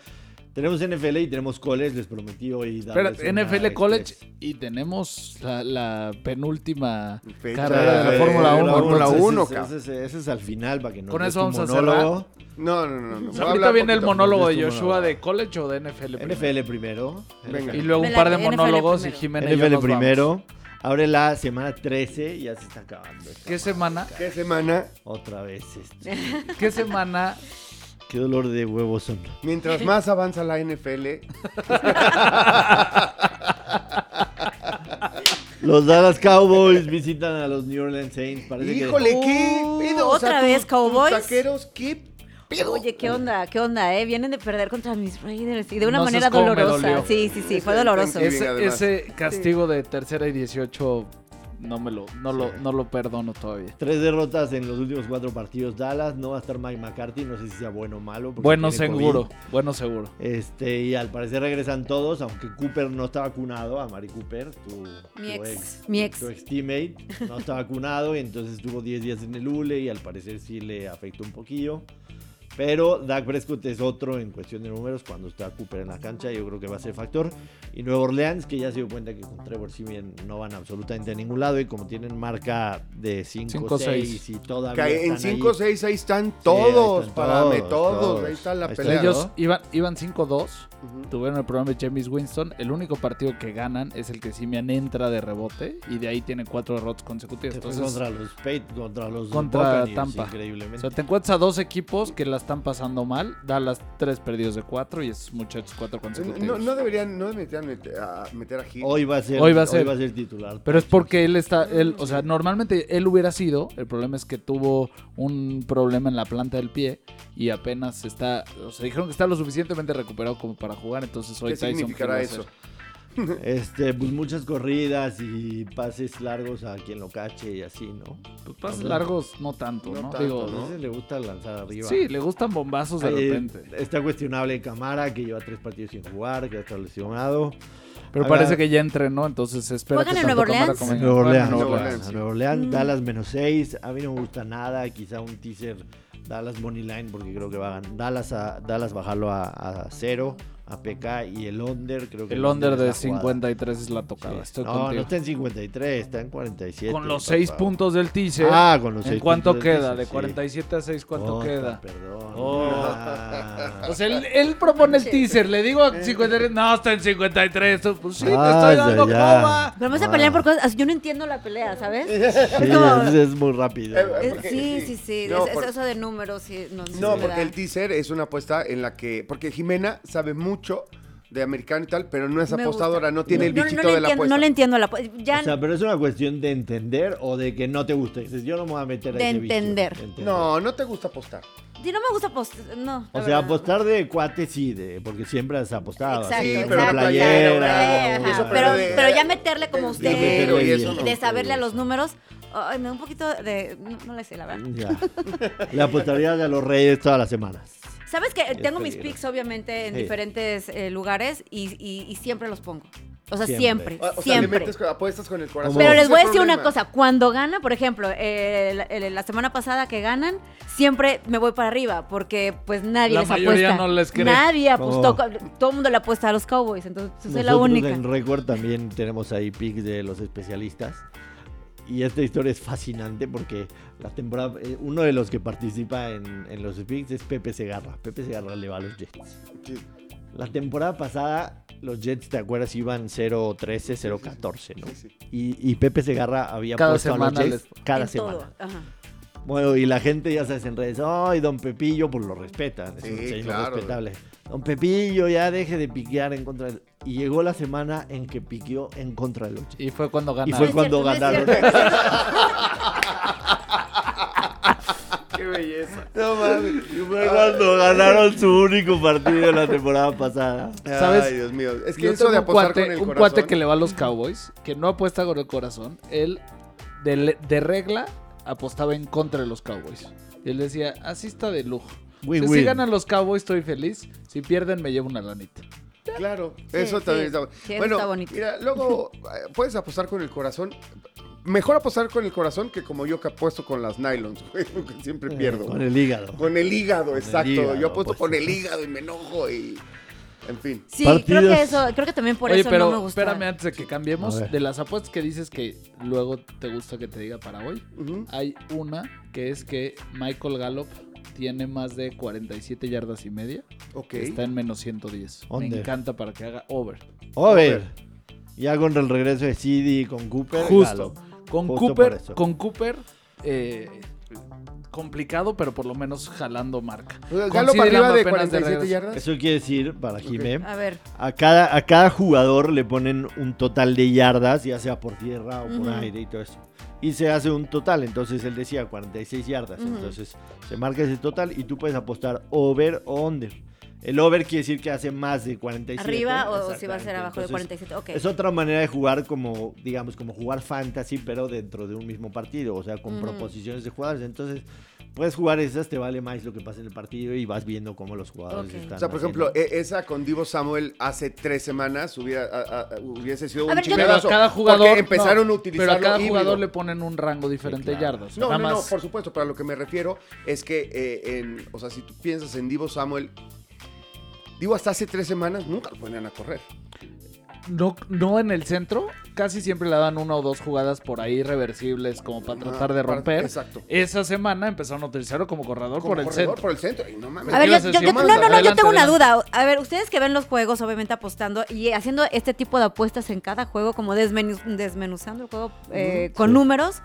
Tenemos NFL y tenemos college, les prometí hoy una NFL College express. y tenemos la, la penúltima Fecha carrera de la Fórmula 1. Fórmula ese- 1, ese, cabrón. ese, ese es al final para que no Con eso vamos a monólogo. No, no, no. no. O sea, ahorita viene el monólogo de Joshua de college o de NFL. primero? NFL primero. Venga. Y luego un par de monólogos y yo NFL vamos. primero. Abre la semana 13 y ya se está acabando. ¿Qué semana? ¿Qué semana? Otra vez esto. ¿Qué semana? Qué dolor de huevos son. Mientras más avanza la NFL, Los Dallas Cowboys visitan a los New Orleans Saints. Parece que- híjole, ¿qué Uh, pedo? O sea, ¿otra tus- vez tus Cowboys? taqueros, ¿qué pedo? Oye, ¿qué onda? ¿Qué onda, eh? Vienen de perder contra mis Raiders y de una No manera dolorosa. Sí, sí, sí, fue doloroso. ese- Ese, además. ese castigo de tercera y 18 no me lo, no lo, no lo perdono todavía. Tres derrotas en los últimos cuatro partidos. Dallas no va a estar Mike McCarthy. No sé si sea bueno o malo. Bueno seguro, COVID. bueno seguro. Este, y al parecer regresan todos, aunque Cooper no está vacunado, a Mari Cooper, tu, Mi tu ex, mi ex. tu ex teammate, no está vacunado y entonces estuvo 10 días en el ULE y al parecer sí le afectó un poquillo. Pero Dak Prescott es otro en cuestión de números cuando está Cooper en la cancha. Yo creo que va a ser factor. Y Nueva Orleans, que ya se dio cuenta que con Trevor Simeon no van absolutamente a ningún lado. Y como tienen marca de 5-6 y todavía. Que en están ahí, 5-6 ahí están todos, están para todos, todos, todos. Ahí está la Ahí está. pelea. Ellos ¿no? iban, iban 5-2, Ujú. tuvieron el programa de James Winston. El único partido que ganan es el que Simian entra de rebote y de ahí tienen cuatro derrotas consecutivas. Entonces, contra los Pate, contra los Contra Tampa. o increíblemente. sea, te encuentras a dos equipos que la están pasando mal. Dallas tres perdidos de cuatro y esos muchachos cuatro consecutivos. No, no deberían, no deberían meter a, meter a Gil. Hoy va a ser, Hoy va a ser. titular. Pero es porque él está, él, o sea, normalmente él hubiera sido, el problema es que tuvo un problema en la planta del pie y apenas está, o sea, dijeron que está lo suficientemente recuperado como para jugar, entonces hoy ¿Qué Tyson significará va a eso? Este, pues muchas corridas y pases largos a quien lo cache y así, ¿no? Pues pases largos no tanto, No ¿no? tanto, Digo, A veces le gusta lanzar arriba. sí, le gustan bombazos de Eh, repente. Está cuestionable Camara, que lleva tres partidos sin jugar, que está lesionado. Pero Habrá- parece que ya entrenó, entonces espera ¿Juegan que en Nueva Orleans? Nueva Orleans, Nueva Orleans. Nueva Orleans, Mm. Dallas menos 6. A mí no me gusta nada. Quizá un teaser Dallas Money Line porque creo que va a ganar. Dallas, a, Dallas bajarlo a, a cero, a PK y el under. Creo que El under es de la jugada. 53 es la tocada. Sí. Estoy no, contigo. no está en 53, está en 47. Con los papá. 6 puntos del teaser. Ah, con los ¿En 6 cuánto queda? teaser, De sí. 47 a 6, ¿cuánto Ota, queda? Perdón. Oh. Ah. O sea, él, él propone el teaser, le digo a 53, no, está en 53. Pues sí, te Ah, estoy ya, dando ya. coma. Pero vamos a Ah. pelear por cosas. Yo no entiendo la pelea, ¿sabes? Sí, Es como- es, es muy rápido. Eh, Eh, porque- sí, sí. sí, sí. No, es- por- es eso de números, sí. No, No, porque el teaser es una apuesta en la que. Porque Jimena sabe mucho de americano y tal, pero no es Me apostadora, gusta. no tiene el No, no bichito de la entiendo, apuesta. No le entiendo la apuesta. Ya O sea, pero es una cuestión de entender o de que no te gusta. Dices, yo no me voy a meter a De ese bicho. entender. De entender. No, no te gusta apostar. sí, no me gusta apostar. No. O sea, verdad. apostar de cuate sí, de, porque siempre has apostado. Exacto, Sí, pero exacto, playera, eso, pero, de- ya meterle como de usted dinero y, y y eso no, de saberle a los números, ay, me da un poquito de... No, no le sé, la verdad. Ya. Le apostarías a los reyes todas las semanas. Sabes que tengo mis picks obviamente en Sí. diferentes eh, lugares y, y- y siempre los pongo. O sea, Siempre. siempre, O, o sea, le metes, apuestas con el corazón. Pero les es voy a decir una cosa, cuando gana, por ejemplo, eh, la, el- la semana pasada que ganan, siempre me voy para arriba, porque pues nadie La les mayoría apuesta. no les cree. Nadie apostó, todo el mundo le apuesta a los Cowboys, entonces soy la Nosotros única. en Record también tenemos ahí picks de los especialistas. Y esta historia es fascinante porque la temporada, eh, uno de los que participa en, en los picks es Pepe Segarra. Pepe Segarra le va a los Jets. Sí. La temporada pasada los Jets, ¿te acuerdas? Iban 0-13, 0-14, ¿no? Sí, sí. Y, y Pepe Segarra había Cada puesto a los Jets les- cada En semana. todo, ajá. Bueno, y la gente ya sabes en redes, ay, don Pepillo, pues lo respetan, es un señor claro. respetable. Don Pepillo, ya deje de piquear en contra del... Y llegó la semana en que piqueó en contra de los Jets. Y fue cuando Y ganaron. fue No es cuando ganaron. Qué belleza. No mames. Y fue cuando ganaron su único partido la temporada pasada. ¿Sabes? Ay, Dios mío. Es que Yo eso de un apostar cuate, con el un corazón. cuate que le va a los Cowboys, que no apuesta con el corazón. Él, de, de regla, apostaba en contra de los Cowboys. Y él decía, así está de lujo. O sea, si ganan los Cowboys, estoy feliz. Si pierden, me llevo una lanita. Claro, Sí, eso sí. también está Sí, eso bueno. está bonito. Mira, luego eh, puedes apostar con el corazón. Mejor apostar con el corazón que como yo que apuesto con las nylons, güey, porque siempre pierdo. Con el hígado. Con el hígado, exacto. hígado, yo apuesto pues. con el hígado y me enojo y. En fin. Sí, creo que eso, creo que también por Oye, eso pero no me gusta. espérame antes de que cambiemos. De las apuestas que dices que luego te gusta que te diga para hoy, hay una que es que Michael Gallup tiene más de 47 yardas y media. Ok. Está en menos 110. Me Under. encanta para que haga over. Over. Ya con el regreso de CD con Cooper. Justo. Gallup. Con Justo Cooper, con Cooper, eh, complicado, pero por lo menos jalando marca. Galo para arriba de apenas de 47 regreso. yardas. Eso quiere decir, para Jimé, A ver, a cada, a cada jugador le ponen un total de yardas, ya sea por tierra o por aire y todo eso. Y se hace un total, entonces él decía 46 yardas. Ujú. Entonces se marca ese total y tú puedes apostar over o under. El over quiere decir que hace más de 47. arriba o si va a ser abajo de Entonces, 47. Ok. Es otra manera de jugar como, digamos, como jugar fantasy, pero dentro de un mismo partido, o sea, con Ujú. proposiciones de jugadores. Entonces, puedes jugar esas, te vale más lo que pasa en el partido y vas viendo cómo los jugadores están. O sea, por haciendo. ejemplo, e- esa con Divo Samuel hace tres semanas hubiera, a- a- hubiese sido A un ver, Pero a cada jugador. Porque empezaron no, a utilizarlo Pero a cada híbrido. jugador le ponen un rango diferente de claro. yardas. No, Nada no, no, por supuesto, pero a lo que me refiero es que, eh, en, o sea, si tú piensas en Divo Samuel, Divo hasta hace tres semanas nunca lo ponían a correr. No, no en el centro. Casi siempre le dan una o dos jugadas por ahí reversibles como para tratar de Ah, romper. Exacto. Esa semana empezaron a utilizarlo como corredor Como por el corredor, centro. por el centro. Y no mames. A ver, ¿Qué yo, no, no, no, yo adelante, tengo una adelante. duda. A ver, ustedes que ven los juegos, obviamente apostando y haciendo este tipo de apuestas en cada juego, como desmenu- desmenuzando el juego eh, con sí. números,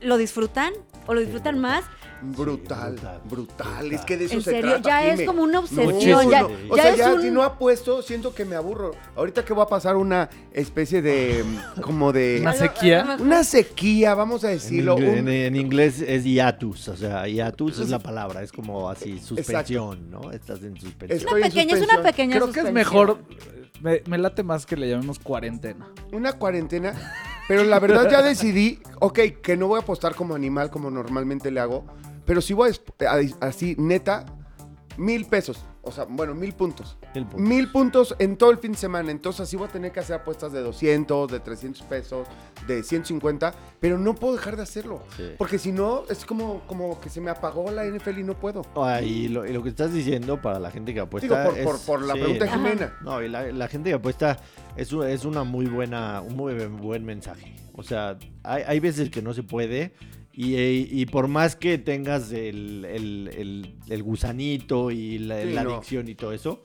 ¿lo disfrutan? ¿O lo disfrutan más? Brutal, brutal, brutal, brutal. Es que de eso En se serio, trata. ya es como una obsesión. ya. O ya sea, es ya un- si no apuesto, siento que me aburro. Ahorita que va a pasar una especie de, como de... Una sequía. Una sequía, vamos a En, decirlo. ingle- un- en- en inglés es hiatus, o sea, hiatus es la palabra, es como así, suspensión, ¿no? Estás en suspensión. Es- una pequeña, es una pequeña Creo que es mejor. Me, me late más que le llamemos cuarentena. una cuarentena, pero la verdad ya decidí, ok, que no voy a apostar como animal como normalmente le hago, pero sí voy a, así, neta, mil pesos, o sea, bueno, mil puntos. El punto. Mil puntos en todo el fin de semana, entonces así voy a tener que hacer apuestas de 200, de 300 pesos, de 150, pero no puedo dejar de hacerlo, Sí. porque si no, es como, como que se me apagó la NFL y no puedo. Ah, y, lo, y lo que estás diciendo para la gente que apuesta Digo, por, es- por, por la sí, pregunta de ¿no? Jimena. No, y la, la gente que apuesta es, es una muy buena, un muy buen mensaje. O sea, hay, hay veces que no se puede y, y por más que tengas el, el- el- el gusanito y la, Sí, la no. adicción y todo eso,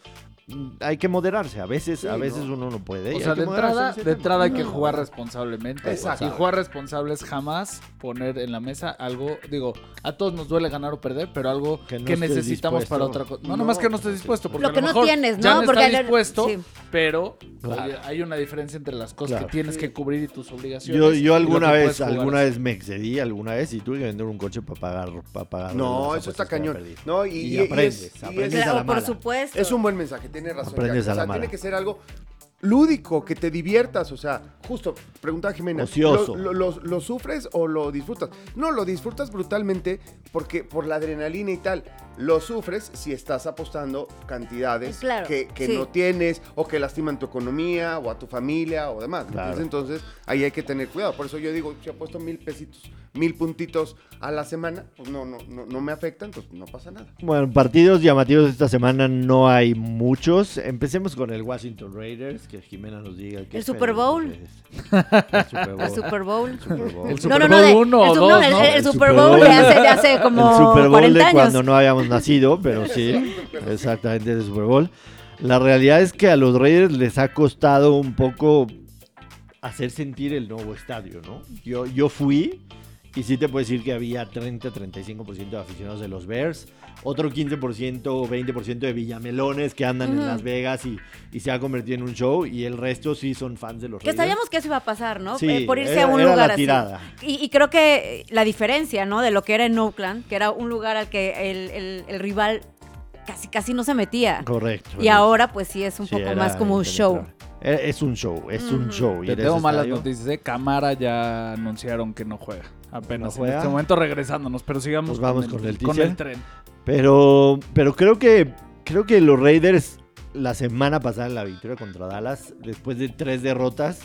hay que moderarse. A veces, Sí, a veces no. uno no puede. O sea, de entrada, de entrada hay que jugar responsablemente. Exacto. Y jugar responsable es jamás poner en la mesa algo, digo, a todos nos duele ganar o perder, pero algo Que no necesitamos dispuesto. para otra cosa. No, No, nomás que no estés dispuesto, porque Lo a que no tienes, ya ¿no? no Porque estás al- dispuesto, sí. pero Claro. hay una diferencia entre las cosas Claro. que tienes que cubrir y tus obligaciones. Yo, yo alguna vez, alguna así. vez me excedí, alguna vez, y tuve que vender un coche para pagar, para pagar No, eso está cañón. No, y, Y y- y aprendes, y aprendes es- a la Claro, por mala. supuesto. Es un buen mensaje, tiene razón. Aprendes a O la tiene que ser algo lúdico, que te diviertas. O sea, justo, preguntaba Jimena. Ocioso. ¿Lo, lo- lo- lo sufres o lo disfrutas? No, lo disfrutas brutalmente porque por la adrenalina y tal. Lo sufres si estás apostando cantidades Claro, que, que sí. no tienes o que lastiman tu economía o a tu familia o demás. ¿me Claro. Entonces, ahí hay que tener cuidado. Por eso yo digo, si apuesto mil pesitos, mil puntitos a la semana, pues no, no, no, no me afectan, pues no pasa nada. Bueno, partidos llamativos esta semana no hay muchos. Empecemos con el Washington Raiders, que Jimena nos diga. qué El Super de Bowl. El Super Bowl. El Super Bowl. Super Bowl. El No, Super no, no, Bowl de- uno el, o dos, no, el- ¿no? el El Super Super Bowl de hace, de hace como el Super Bowl 40 de años. cuando no habíamos nacido, pero sí, exactamente el Super Bowl. La realidad es que a los Raiders les ha costado un poco hacer sentir el nuevo estadio, ¿no? Yo, yo fui y sí te puedo decir que había 30-35% de aficionados de los Bears, otro 15% o 20% de villamelones que andan en. Las Vegas y, y se ha convertido en un show y el resto sí son fans de los Que Raiders. sabíamos que eso iba a pasar, ¿no? Sí, Eh, por irse era- a un era la lugar así. Y, y creo que la diferencia, ¿no? De lo que era en Oakland, que era un lugar al que el, el- el rival casi casi no se metía. Correcto. Y ahora pues sí es un Sí, poco más como un show. Es un show, es un show. Te tengo malas estadio- noticias. ¿eh? Camara ya anunciaron que no juega. Apenas ¿No juega? en este momento regresándonos, pero sigamos Pues vamos con el con el tren. Pero, pero creo que creo que los Raiders la semana pasada en la victoria contra Dallas, después de tres derrotas,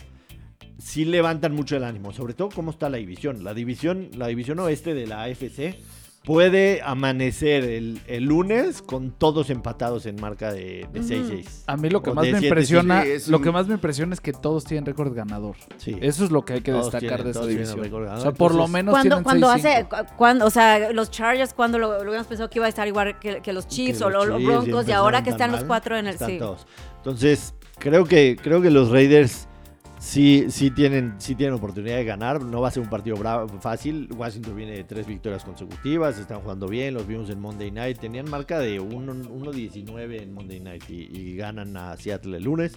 sí levantan mucho el ánimo. Sobre todo cómo está la división. La división, la división oeste de la AFC puede amanecer el, el lunes con todos empatados en marca de, de Ujú. 6-6. A mí lo que O más me impresiona, lo un- que más me impresiona es que todos tienen récord ganador. Sí. Eso es lo que hay que Todos destacar tienen- de tienen división. récord O ganador, sea, por lo entonces- menos Cuando, tienen cuando 6-5. hace, cu- cuando, o sea, los Chargers, cuando lo, lo habíamos pensado que iba a estar igual que, que los Chiefs que o los Chiefs Broncos y ahora que están los cuatro en el están sí. todos. Entonces, creo que, creo que los Raiders sí, sí, tienen, sí tienen oportunidad de ganar. No va a ser un partido bra- fácil. Washington viene de tres victorias consecutivas. Están jugando bien. Los vimos en Monday Night. Tenían marca de 1-19 en Monday Night y ganan a Seattle el lunes.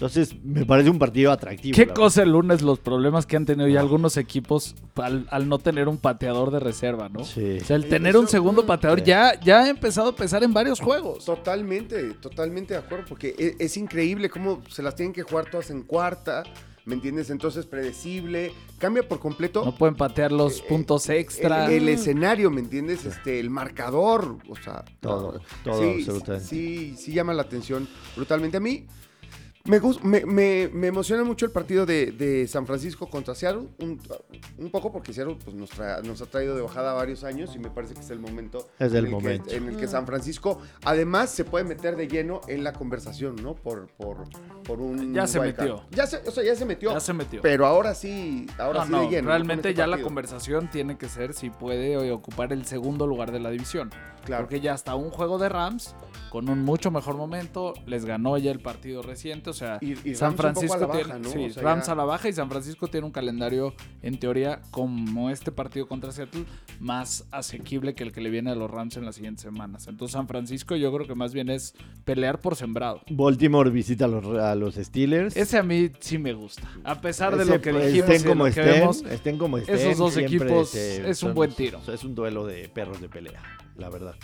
Entonces, me parece un partido atractivo. ¿Qué cosa el lunes los problemas que han tenido ya algunos equipos al, al no tener un pateador de reserva, ¿no? Sí. O sea, el Eh, tener eso- un segundo pateador Sí. ya, ya ha empezado a pesar en varios juegos. Totalmente, totalmente de acuerdo, porque e- es, increíble cómo se las tienen que jugar todas en cuarta, ¿me entiendes? Entonces predecible, cambia por completo. No pueden patear los eh, puntos el- extra. El, escenario, ¿me entiendes? Este, el marcador, o sea, Todo, todo, sí, absolutamente. Sí, sí llama la atención brutalmente. A mí me, me, me- me emociona mucho el partido de, de San Francisco contra Seattle, un, un poco porque Seattle pues, nos, tra- nos ha traído de bajada varios años y me parece que es el momento, Es el en, momento. Que, en el que San Francisco además se puede meter de lleno en la conversación, ¿no? Por, por, por un Ya se card. metió. Ya se, o sea, ya se metió. Ya se metió. Pero ahora sí, ahora No, sí no, de lleno. ¿no? realmente este ya la conversación tiene que ser si puede hoy ocupar el segundo lugar de la división. Claro. Porque ya hasta un juego de Rams con un mucho mejor momento les ganó ya el partido reciente, o sea, Y- y San Rams un poco Francisco a la baja, tiene ¿no? sí, O sea, Rams ya- a la baja y San Francisco tiene un calendario en teoría como este partido contra Seattle más asequible que el que le viene a los Rams en las siguientes semanas. Entonces San Francisco yo creo que más bien es pelear por sembrado. Baltimore visita a los, a los Steelers. Ese a mí sí me gusta. A pesar de Ese, lo que pues, dijimos estén y como lo que estén, vemos, estén como estén, esos dos siempre equipos se- es un buen tiro. Es un duelo de perros de pelea, la verdad.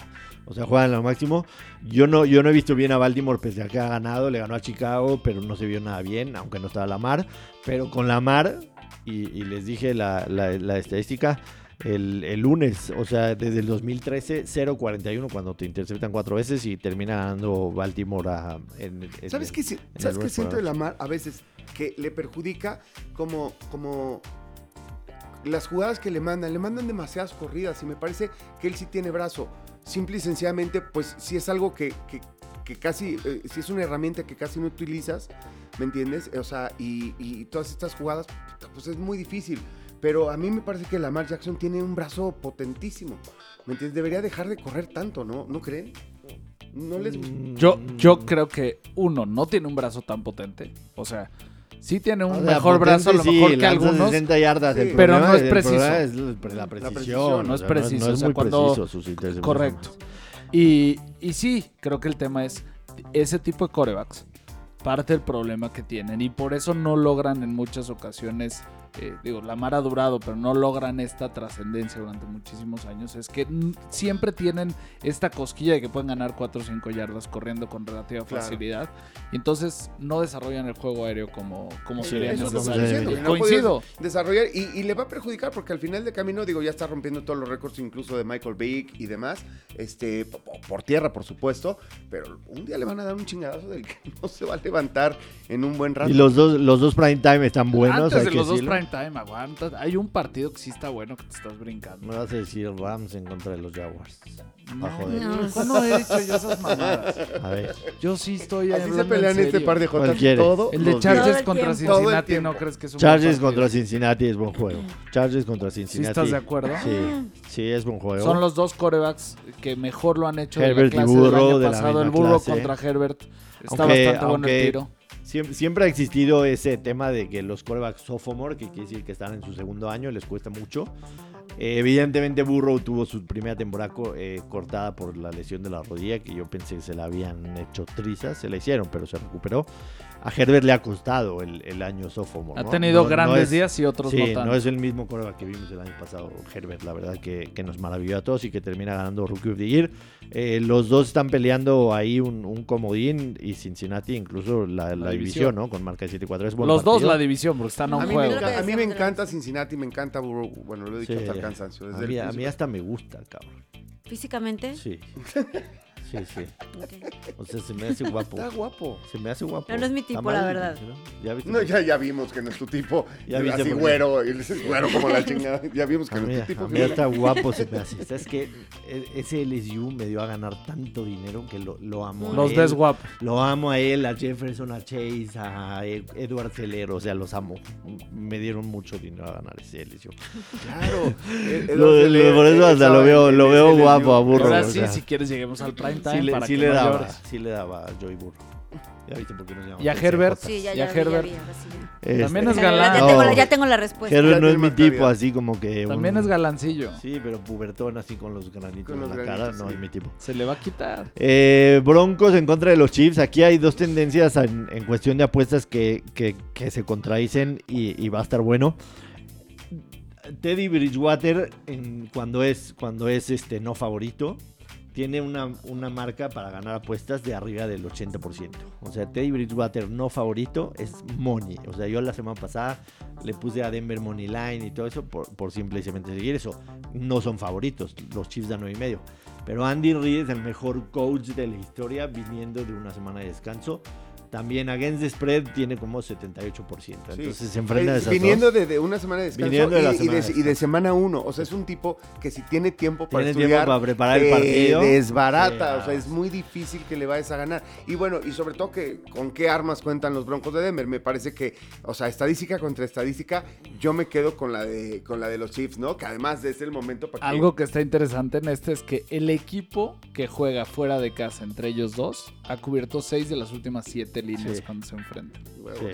O sea, juegan al máximo. Yo no, yo no he visto bien a Baltimore pese a que ha ganado. Le ganó a Chicago, pero no se vio nada bien, aunque no estaba Lamar. Pero con Lamar, y, y les dije la, la- la estadística, el, el lunes, o sea, desde el 2013, 0-41 cuando te interceptan cuatro veces y termina ganando Baltimore a, en, en- ¿Sabes qué, si- en ¿sabes el qué siento de Forest. Lamar a veces? Que le perjudica como, como las jugadas que le mandan. Le mandan demasiadas corridas y me parece que él sí tiene brazo. Simple y sencillamente, pues sí es algo que, que, que casi, eh, sí es una herramienta que casi no utilizas, ¿me entiendes? O sea, y, y todas estas jugadas, pues es muy difícil. Pero a mí me parece que Lamar Jackson tiene un brazo potentísimo. ¿Me entiendes? Debería dejar de correr tanto, ¿no? ¿No creen? No les... Yo, yo Mm. creo que uno no tiene un brazo tan potente. O sea, sí tiene un O sea, mejor brazo a lo mejor sí, que algunos. 60 yardas. el Sí. Pero no es preciso. es la precisión. precisión, no es preciso, No, es sea, muy cuando- preciso sus intercepciones. Correcto. Y, y sí, creo que el tema es ese tipo de corebacks. Parte del problema que tienen. Y por eso no logran en muchas ocasiones. Eh, digo, la mar ha durado, pero no logran esta trascendencia durante muchísimos años. Es que siempre tienen esta cosquilla de que pueden ganar 4 o 5 yardas corriendo con relativa Claro. facilidad. Y entonces no desarrollan el juego aéreo como, como Sí, sería necesario. no ha Coincido. desarrollar y, y le va a perjudicar porque al final de camino, digo, ya está rompiendo todos los récords, incluso de Michael Vick y demás, este, po- po- por, tierra, por supuesto, pero un día le van a dar un chingadazo del que no se va a levantar en un buen rato. Y los dos, los dos prime time están buenos. Antes de los dos decirlo. Prime time, aguanta. Hay un partido que sí está bueno que te estás brincando. Me vas a decir Rams en contra de los Jaguars. No, Ah, joder. no, no he dicho yo esas mamadas. A ver. Yo sí estoy Así se hablando en pelean este par de jotas todo. El de Chargers contra Cincinnati, ¿no crees que es un Chargers contra Cincinnati es buen juego. Chargers contra ¿Sí Cincinnati. estás de acuerdo? Sí, sí, es buen juego. Son los dos corebacks que mejor lo han hecho Herbert y de la clase Burrow del año de la pasado. El Burro clase. contra Herbert. Está Aunque- bastante bueno aunque- el tiro. Siempre, ha existido ese tema de que los quarterbacks sophomore, que quiere decir que están en su segundo año, les cuesta mucho. Eh, evidentemente Burrow tuvo su primera temporada eh, cortada por la lesión de la rodilla, que yo pensé que se la habían hecho trizas, se la hicieron, pero se recuperó. A Herbert le ha costado el, el año sophomore. Ha ¿no? tenido No- no grandes es- días y otros Sí, no tanto. no es el mismo quarterback que vimos el año pasado, Herbert, la verdad que, que nos maravilló a todos y que termina ganando Rookie of the Year. Eh, los dos están peleando ahí un, un comodín y Cincinnati incluso la, la La división, división. ¿no? Con marca de 7-4. Es buen Los dos la división porque están a A un mí, me juego. encanta, a mí me encanta. Cincinnati, me encanta Burrow. Bueno, lo he dicho Sí. hasta el cansancio. A mí, el a mí hasta me gusta, cabrón. Físicamente. Sí. Sí, sí. O sea, se me hace guapo. Está guapo. Se me hace guapo. No, no es mi tipo, Está la verdad. ¿no? ¿Ya viste? No, ya, ya vimos que no es tu tipo. Ya viste así güero, y es güero como la chingada. Ya vimos que A no es tu tipo. a mí hasta guapo se me hace. ¿Sabes qué? E- Ese LSU me dio a ganar tanto dinero que lo, lo amo. Los él. ves guapos. Lo amo a él, a Jefferson, a Chase, a Ed- Edward Celero, o sea, los amo. Me dieron mucho dinero a ganar ese LSU. Claro. Por eso hasta lo veo, lo veo guapo a Burro. Ahora sí, si quieres, lleguemos al prime time sí le, para sí que le no daba, llores. sí le daba a Joey Burro. Ya viste por qué nos llamamos Y a Herbert. Sí, ya, Y a ya, vi, ya Herbert. vi, ahora sí ya. Este, También es galán. ya tengo la- No. ya tengo la respuesta. Herbert no es mi tipo, así como que. También un- es galancillo. Sí, pero pubertón así con los granitos Con en la cara, granitos, no sí. es mi tipo. Se le va a quitar. Eh, Broncos en contra de los Chiefs. Aquí hay dos tendencias en, en cuestión de apuestas que, que- que se contradicen y, y va a estar bueno. Teddy Bridgewater en- cuando es, cuando es este, no favorito. Tiene una, una marca para ganar apuestas de arriba del 80%. O sea, Teddy Bridgewater no favorito es money. O sea, yo la semana pasada le puse a Denver Money Line y todo eso por, por simplemente seguir eso. No son favoritos, los Chiefs dan 9 y medio. Pero Andy Reid es el mejor coach de la historia viniendo de una semana de descanso. También Against the Spread tiene como 78%. Entonces se enfrenta a Eh, esas Viniendo dos. de, de una semana de descanso Viniendo de la y, y semana de, de y de semana uno. O sea, es un tipo que si tiene tiempo para Tiene estudiar, tiempo para preparar el partido. desbarata. Sí, o sea, es muy difícil que le vayas a ganar. Y bueno, y sobre todo que con qué armas cuentan los Broncos de Denver. Me parece que, o sea, estadística contra estadística, yo me quedo con la de, con la de los Chiefs, ¿no? Que además es el momento para que... Algo que está interesante en este es que el equipo que juega fuera de casa entre ellos dos ha cubierto seis de las últimas siete líneas Sí. cuando se enfrentan. Sí.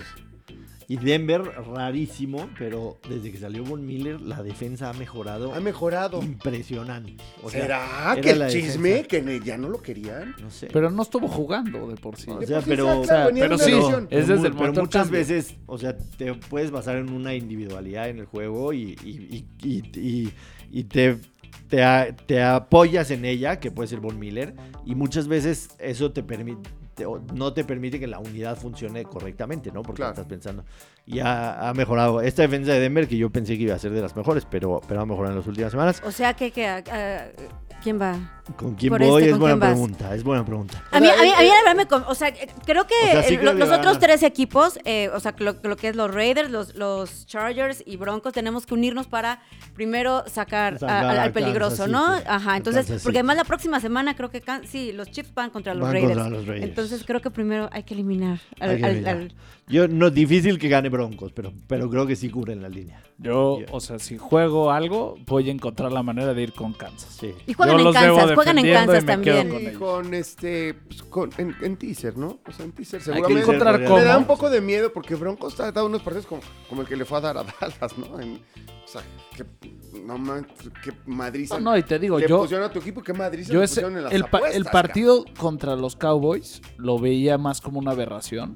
Y Denver, rarísimo, pero desde que salió Von Miller, la defensa ha mejorado Ha mejorado. impresionante. O sea, ¿Será que el chisme defensa. que ya no lo querían? No sé. Pero no estuvo jugando de por sí. O sea, pero- o sea, pero sí, lesión. es desde el pero muchas cambio. veces, o sea, te puedes basar en una individualidad en el juego y, y- y- y- y- y te, te apoyas en ella, que puede ser Von Miller, y muchas veces eso te permite no te permite que la unidad funcione correctamente, ¿no? Porque Claro. estás pensando. Y ha, ha mejorado esta defensa de Denver, que yo pensé que iba a ser de las mejores, pero, pero ha mejorado en las últimas semanas. O sea que, que ah, ¿quién va? ¿Con quién Por voy? este, es ¿con buena quién vas? pregunta, es buena pregunta. A mí, a mí, a mí la verdad me O sea, creo que O sea, sí creo que los otros tres equipos, eh, o sea, lo, lo que es los Raiders, los, los Chargers y Broncos, tenemos que unirnos para primero sacar, Sacar al, a al peligroso, Kansas ¿no? City. Ajá, entonces, Kansas porque además la próxima semana creo que, Can- sí, los Chiefs van contra los Van Raiders. contra los Raiders. Entonces creo que primero hay que eliminar al, Hay que al- eliminar. al- Yo no difícil que gane Broncos, pero, pero creo que sí cubren la línea. Yo, Yeah. o sea, si juego algo, voy a encontrar la manera de ir con Kansas. Sí. Y juegan Yo en los debo Kansas, juegan en Kansas también. con Y ellos. con este, pues, con, en, en teaser, ¿no? O sea, en teaser Hay que seguramente. encontrar Me cómo. Me da un poco de miedo porque Broncos ha dado unos partidos como, como el que le fue a dar a Dallas, ¿no? En- o sea, que no man, que madriza. No, no, y te digo, yo, a tu equipo, que yo ese- pusieron en las el, pa- el partido contra los Cowboys lo veía más como una aberración.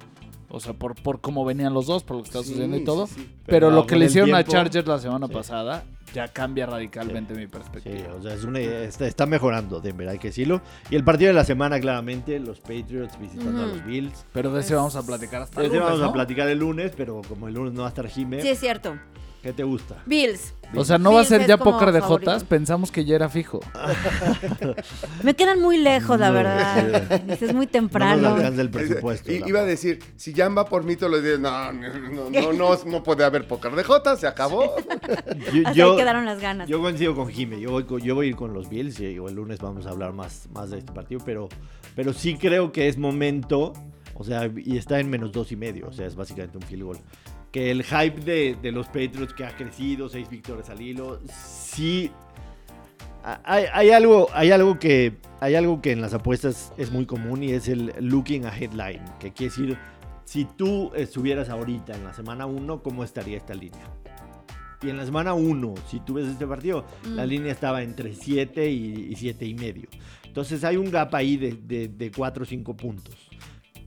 O sea, por, por cómo venían los dos, por lo que estaba Sí, sucediendo y sí, todo. sí. Pero, Pero lo que le hicieron a tiempo- Chargers la semana Sí. pasada ya cambia radicalmente mi Sí, perspectiva. o sea, es una- está, está mejorando Denver, hay que decirlo. Y el partido de la semana, claramente, los Patriots visitando a los Bills. Pero de ese vamos a platicar hasta De el ese lunes, vamos a ¿no? platicar el lunes, pero como el lunes no va a estar Jime, Sí, es cierto. ¿Qué te gusta? Bills. O sea, no va a Bills ser es ya como póker de favorito. Jotas, pensamos que ya era fijo. Me quedan muy lejos, la No, verdad. Es muy No temprano. alcanza el presupuesto. i- la iba a decir, si Jan va por mí, todos los días, no, no, no, no, no, no puede haber póker de Jota, se acabó. Yo, Hasta yo- ahí quedaron las ganas. yo coincido con Jime, yo voy, con- yo voy a ir con los Bills y el lunes vamos a hablar más, más de este partido, pero, pero sí creo que es momento, o sea, y está en menos dos y medio, o sea, es básicamente un field goal. Que el hype de, de los Patriots que ha crecido, seis victorias al hilo, sí hay, hay algo, hay algo que hay algo que en las apuestas es muy común y es el looking a headline, que quiere decir si tú estuvieras ahorita en la semana 1, ¿cómo estaría esta línea? Y en la semana 1, si tú ves este partido, la Mm. línea estaba entre 7 y, 7 y medio. Entonces hay un gap ahí de, de, 4 o 5 puntos.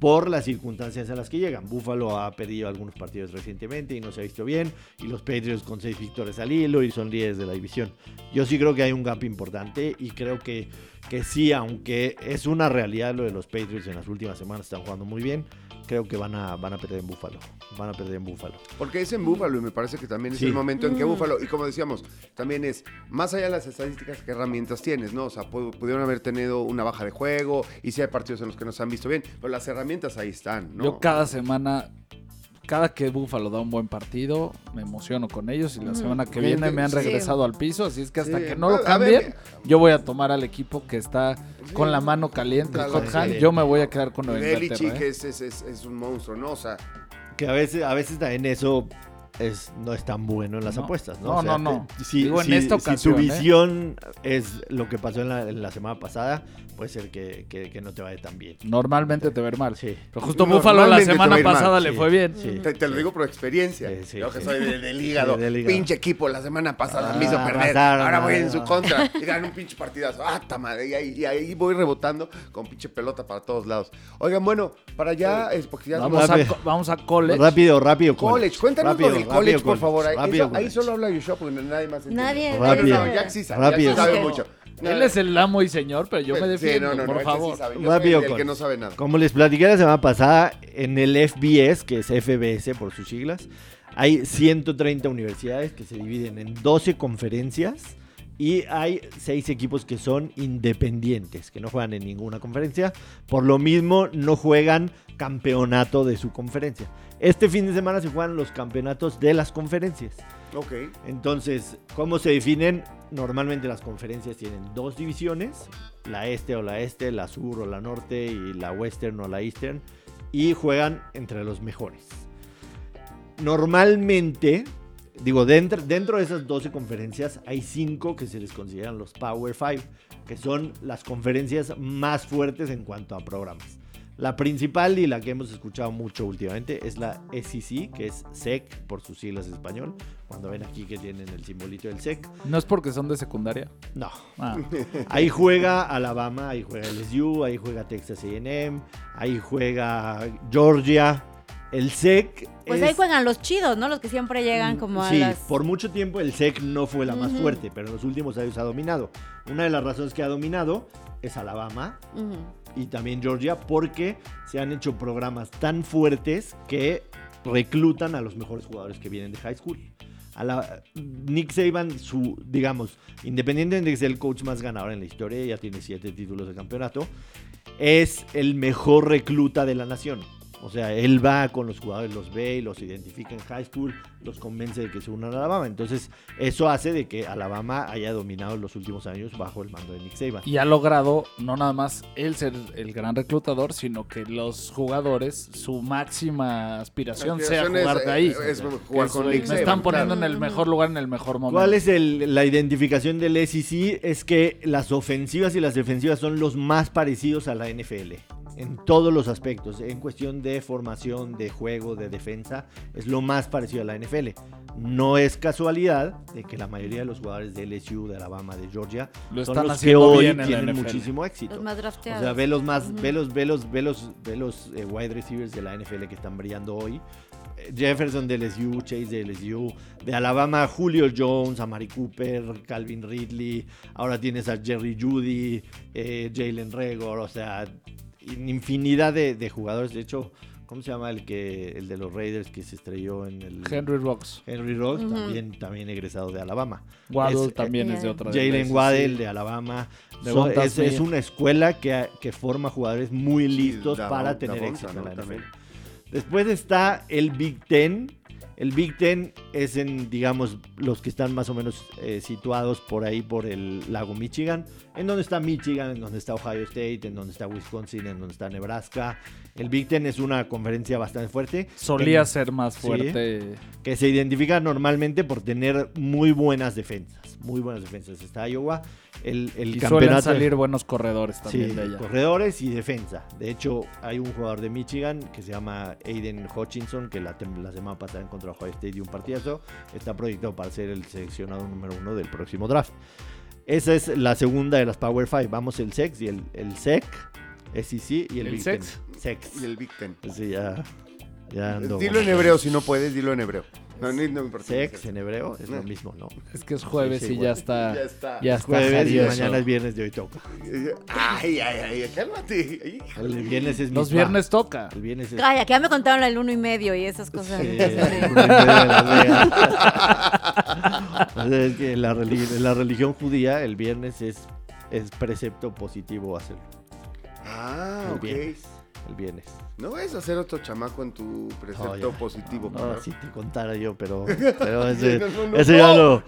Por las circunstancias a las que llegan. Buffalo ha perdido algunos partidos recientemente y no se ha visto bien. Y los Patriots con 6 victorias al hilo y son líderes de la división. Yo sí creo que hay un gap importante y creo que, que sí, aunque es una realidad lo de los Patriots en las últimas semanas, están jugando muy bien. Creo que van a, van a perder en Buffalo. Van a perder en Buffalo. Porque es en Búfalo y me parece que también es Sí. el momento en que Mm. Búfalo, y como decíamos, también es, más allá de las estadísticas, qué herramientas tienes, ¿no? O sea, pu- pudieron haber tenido una baja de juego, y si hay partidos en los que no se han visto bien, pero las herramientas ahí están, ¿no? Yo cada semana, cada que Búfalo da un buen partido, me emociono con ellos y la Ujú. semana que Sí, viene me han sí. regresado al piso, así es que hasta Sí, que no lo cambien, yo voy a tomar al equipo que está con la mano caliente, el hot sí. hand, yo me voy a quedar con Nueva Belichick Inglaterra. ¿eh? es, es, es, es un monstruo, ¿no? O sea, Que a veces, a veces también eso es, no es tan bueno en las No. apuestas, ¿no? No, no, no. te- Si, Digo, en si- esta si ocasión, tu ¿eh? visión es lo que pasó en la, en la semana pasada, puede ser que, que- que no te vaya tan bien. Normalmente te ver mal. Sí. Pero justo Búfalo la va semana a mal, pasada le sí. fue bien. Sí. te, te lo digo por experiencia. Sí, sí, Yo que sí. soy de- del hígado. Sí, del hígado. Pinche equipo, la semana pasada Ah, me hizo perder. arrasaron, Ahora voy en ah. su contra. Y ganan un pinche partidazo. Ah, ta madre. Y ahí, y ahí voy rebotando con pinche pelota para todos lados. Oigan, bueno, para allá, es porque ya Vamos a, vamos a college. Rápido, rápido. College, cuéntanos Rápido, lo del rápido college, por favor. Ahí, rápido solo habla Yoshua porque nadie más entiende. Nadie. Rápido. Jack sí sabe, Jack mucho. No, Él es el amo y señor, pero yo me Pues, Sí, defiendo, no, no, no, por ese sí favor. sabe. Yo soy Rápido el, que no sabe nada. Como les platiqué la semana pasada, en el FBS, que es FBS por sus siglas, hay 130 universidades que se dividen en 12 conferencias y hay 6 equipos que son independientes, que no juegan en ninguna conferencia. Por lo mismo, no juegan campeonato de su conferencia. Este fin de semana se juegan los campeonatos de las conferencias. Ok. Entonces, ¿cómo se definen? Normalmente las conferencias tienen dos divisiones, la este o la este, la sur o la norte y la western o la eastern, y juegan entre los mejores. Normalmente, digo, dentro, dentro de esas 12 conferencias hay 5 que se les consideran los Power 5, que son las conferencias más fuertes en cuanto a programas. La principal y la que hemos escuchado mucho últimamente es la SEC, que es SEC por sus siglas en español. Cuando ven aquí que tienen el simbolito del SEC. No es porque son de secundaria. No. Ah, Ahí juega Alabama, ahí juega LSU, ahí juega Texas AM, ahí juega Georgia. El SEC Pues es- ahí juegan los chidos, ¿no? Los que siempre llegan como a sí, las... por mucho tiempo el SEC no fue la más fuerte, pero en los últimos años ha dominado. Una de las razones que ha dominado es Alabama y también Georgia porque se han hecho programas tan fuertes que reclutan a los mejores jugadores que vienen de high school. A la- Nick Saban, su, digamos, independientemente de que sea el coach más ganador en la historia, ya tiene siete títulos de campeonato, es el mejor recluta de la nación. O sea, él va con los jugadores, los ve y los identifica en high school, los convence de que se unan a Alabama. Entonces, eso hace de que Alabama haya dominado en los últimos años bajo el mando de Nick Saban. y ha logrado no nada más él ser el gran reclutador, sino que los jugadores, su máxima aspiración, sea es- jugar de ahí. es- jugar con me Nick están Saban, poniendo claro. en el mejor lugar en el mejor momento. ¿Cuál es el- la identificación del SEC? Es que las ofensivas y las defensivas son los más parecidos a la NFL. En todos los aspectos. En cuestión de formación, de juego, de defensa. Es lo más parecido a la NFL. No es casualidad de que la mayoría de los jugadores de LSU, de Alabama, de Georgia, Lo son están los que haciendo hoy tienen muchísimo éxito. Los más O drafteados. sea, ve los más, Ujú. ve los, ve los, ve los, ve los eh, wide receivers de la NFL que están brillando hoy. Eh, Jefferson de LSU, Chase de LSU, de Alabama, Julio Jones, Amari Cooper, Calvin Ridley, ahora tienes a Jerry Judy, eh, Jalen Regor, o sea, infinidad de, de jugadores. De hecho, ¿cómo se llama el que el de los Raiders que se estrelló en el Henry Rocks. Henry Rocks, también, también egresado de Alabama. Waddle Es- también es de eh, otra. Jalen Waddell sí. de Alabama. Es, una escuela que, que forma jugadores muy listos para tener éxito ¿no? en la NFL. También. Después está el Big Ten. El Big Ten es en, digamos, los que están más o menos eh, situados por ahí, por el lago Michigan. En donde está Michigan, en donde está Ohio State, en donde está Wisconsin, en donde está Nebraska. El Big Ten es una conferencia bastante fuerte. Solía que- ser más Sí. fuerte. que se identifica normalmente por tener muy buenas defensas. Muy buenas defensas. Está Iowa. El, el Y suelen salir buenos corredores Sí, también de allá. corredores y defensa. De hecho, hay un jugador de Michigan que se llama Aiden Hutchinson, que la, la semana pasada encontró a Ohio State y un partidazo. Está proyectado para ser el seleccionado número uno del próximo draft. Esa es la segunda de las Power Five. Vamos el SEX y el, el SEC, SEC y el, ¿El Big SEX? Ten. SEX. Y el Big Ten. Sí, ya, ya ando- Dilo en hebreo si no puedes, dilo en hebreo. No, no me importa. SEX en hebreo es lo mismo, ¿no? Es que es jueves Sí, sí, y ya está. Ya está. Ya está. Jueves y jarioso. mañana es viernes de hoy toca. Ay, ay, ay, cálmate. Ay, El viernes es Los mitzvah. viernes toca. El viernes es Calla, que ya me contaron el uno y medio y esas cosas. Sí, de. O sea, es que en la, en la religión judía el viernes es, es precepto positivo hacerlo. Ah, El ok. viernes. El viernes. No vayas a hacer otro chamaco en tu precepto Oh, ya. positivo. No, ¿no? si te contara yo, pero, pero ese, No, ese ya no,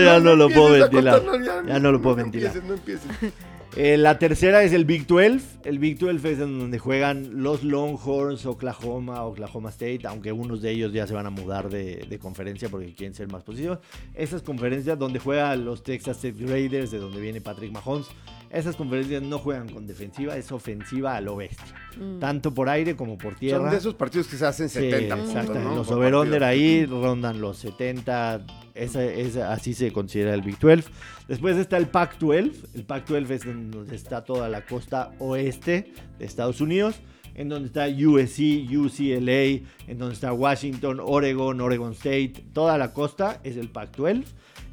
ya lo puedo ventilar. Ya no lo puedo ventilar. empieces, no empieces. Eh, la tercera es el Big 12. El Big 12 es en donde juegan los Longhorns, Oklahoma, Oklahoma State, aunque unos de ellos ya se van a mudar de, de conferencia porque quieren ser más positivos. Esas conferencias donde juegan los Texas Tech Raiders, de donde viene Patrick Mahomes. Esas conferencias no juegan con defensiva, es ofensiva a lo bestia. Mm. Tanto por aire como por tierra. Son de esos partidos que se hacen Sí, 70 puntos, exacto. ¿no? Los Por over-under partido. ahí rondan los 70. Esa, esa- así se considera el Big 12. Después está el Pac-12. El Pac-12 es donde está toda la costa oeste de Estados Unidos. En donde está USC, UCLA, en donde está Washington, Oregon, Oregon State. Toda la costa es el Pac-12.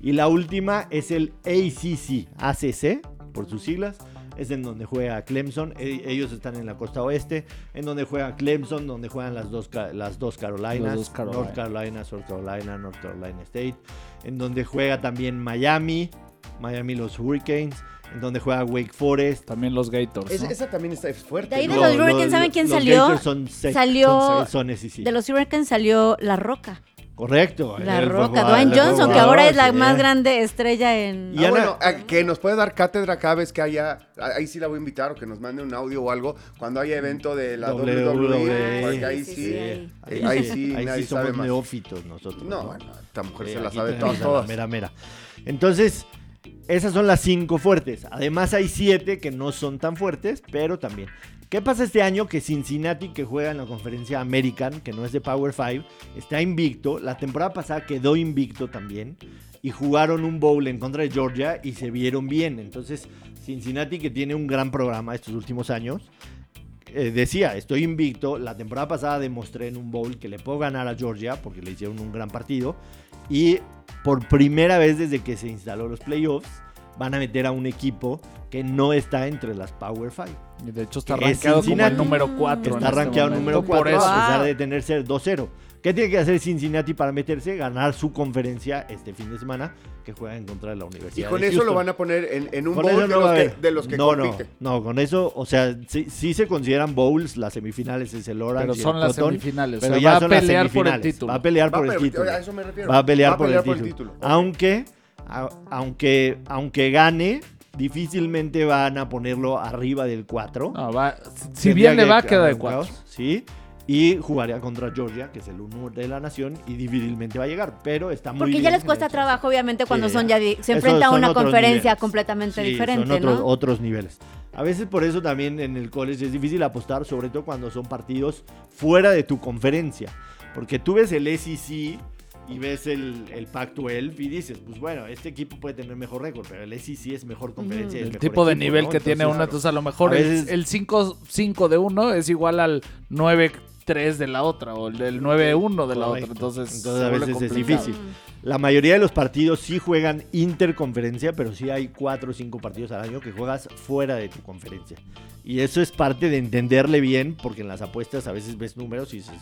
Y la última es el ACC, ACC, por sus siglas, es en donde juega Clemson. E- ellos están en la costa oeste, en donde juega Clemson, donde juegan las dos, las dos Carolinas, Las dos Carolina. North Carolina, South Carolina, North Carolina State, en donde juega también Miami, Miami los Hurricanes, en donde juega Wake Forest. También los Gators. Es- ¿no? esa también está fuerte. De ahí de ¿no? los Hurricanes, ¿saben quién los salió? Gators son Salió- son son SEC. De los Hurricanes salió La Roca. Correcto. La Roca. Dwayne Johnson, que ahora es la sí. más grande estrella en... Y Ah, bueno, ah, que nos puede dar cátedra cada vez que haya, ah, ahí sí la voy a invitar o que nos mande un audio o algo, cuando haya evento de la WWE, WWE, porque ahí Sí, sí, sí, eh, ahí. ahí sí, nadie sí somos sabe más. neófitos nosotros. No, ¿no? bueno, esta mujer Sí, se la sabe todas, todas. Mera, mera. Entonces, esas son las cinco fuertes. Además hay siete que no son tan fuertes, pero también. ¿Qué pasa este año? Que Cincinnati, que juega en la conferencia American, que no es de Power 5, está invicto. La temporada pasada quedó invicto también. Y jugaron un bowl en contra de Georgia y se vieron bien. Entonces, Cincinnati, que tiene un gran programa estos últimos años, eh, decía, estoy invicto. La temporada pasada demostré en un bowl que le puedo ganar a Georgia porque le hicieron un gran partido. Y por primera vez desde que se instaló los playoffs, van a meter a un equipo que no está entre las Power 5. Y de hecho está es rankeado como el Cincinnati. número 4. Está rankeado número 4 Por eso. a pesar Wow. de tener ser 2-0. ¿Qué tiene que hacer Cincinnati para meterse? Ganar su conferencia este fin de semana que juega en contra de la Y Universidad con de eso lo van a poner en, en un Con bowl de, no los que, de los que no, no, compiten. no, con eso, o sea, sí, sí se consideran bowls, las semifinales es el Orange Pero y el son las Cotton, semifinales. pero o sea, ya va a son las pelear por el semifinales. título. Va a pelear Va por el pelear- título. a eso me refiero. Va a pelear, Va a por, pelear el título. Aunque, a- aunque, aunque gane, difícilmente van a ponerlo arriba del 4. No, va- si bien le va, queda de 4. Sí. Y jugaría contra Georgia, que es el uno de la nación, y difícilmente va a llegar. Pero está muy Porque bien ya les cuesta trabajo, obviamente, cuando Sí, son ya... Se enfrenta a una conferencia niveles. completamente Sí, diferente, son otros, ¿no? otros niveles. A veces por eso también en el college es difícil apostar, sobre todo cuando son partidos fuera de tu conferencia. Porque tú ves el SEC y ves el, el Pac-12 y dices, pues bueno, este equipo puede tener mejor récord, pero el SEC es mejor conferencia. y es El mejor tipo de equipo, nivel ¿no? que tiene Entonces, uno, entonces a lo mejor a el- veces- el 5 de uno es igual al 9-3 de la otra o el del 9-1 de la otra. Entonces, Entonces, a veces es difícil. La mayoría de los partidos sí juegan interconferencia, pero sí hay cuatro o cinco partidos al año que juegas fuera de tu conferencia. Y eso es parte de entenderle bien, porque en las apuestas a veces ves números y dices,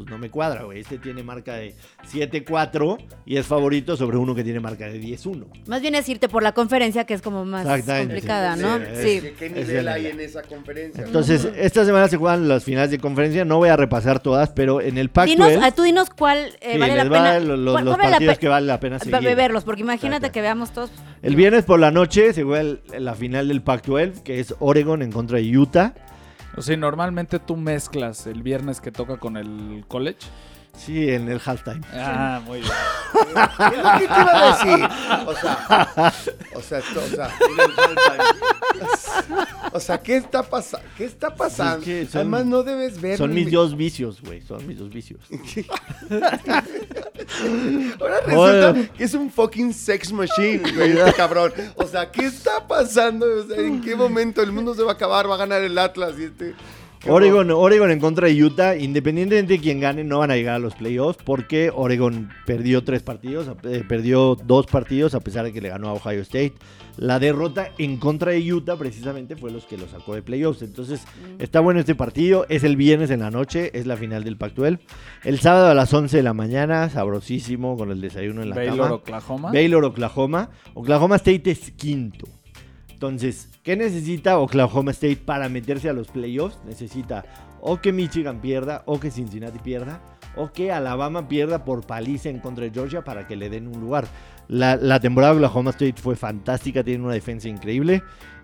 pues no me cuadra, güey. Este tiene marca de 7-4 y es favorito sobre uno que tiene marca de 10-1. Más bien es irte por la conferencia, que es como más complicada, Sí, ¿no? sí, Sí. ¿Qué, nivel el- hay en esa conferencia? Entonces, esta semana se juegan las finales de conferencia. No voy a repasar todas, pero en el Pac-12... Dinos, ah, tú dinos cuál eh, sí, vale la va pena. lo- lo- cuál- los cuál partidos pe- que vale la pena seguir. beberlos, porque imagínate Exacto. que veamos todos. El viernes por la noche se juega el- la final del Pac-12, que es Oregon en contra de Utah. O sea, normalmente tú mezclas el viernes que toca con el college. Sí, en el halftime. Ah, muy bien. ¿Qué es lo que te iba a decir? O sea, o sea, esto- o sea, o sea, ¿qué está pasando? ¿Qué está pasando? Es que son- Además, no debes ver. Son mis mi- dos vicios, güey. Son mis dos vicios. Ahora resulta Oye. que es un fucking sex machine, güey, este cabrón. O sea, ¿qué está pasando? O sea, ¿en qué momento el mundo se va a acabar? Va a ganar el Atlas y este. Oregon, Oregon en contra de Utah. Independientemente de quién gane, no van a llegar a los playoffs porque Oregon perdió tres partidos, eh, perdió dos partidos a pesar de que le ganó a Ohio State. La derrota en contra de Utah precisamente fue los que lo sacó de playoffs. Entonces está bueno este partido. Es el viernes en la noche, es la final del Pac-12. El sábado a las 11 de la mañana, sabrosísimo con el desayuno en la Baylor, cama. Oklahoma. Baylor, Oklahoma. Oklahoma State es quinto. Entonces, ¿qué necesita Oklahoma State para meterse a los playoffs? Necesita o que Michigan pierda, o que Cincinnati pierda, o que Alabama pierda por paliza en contra de Georgia para que le den un lugar. La, la temporada de Oklahoma State fue fantástica, tiene una defensa increíble.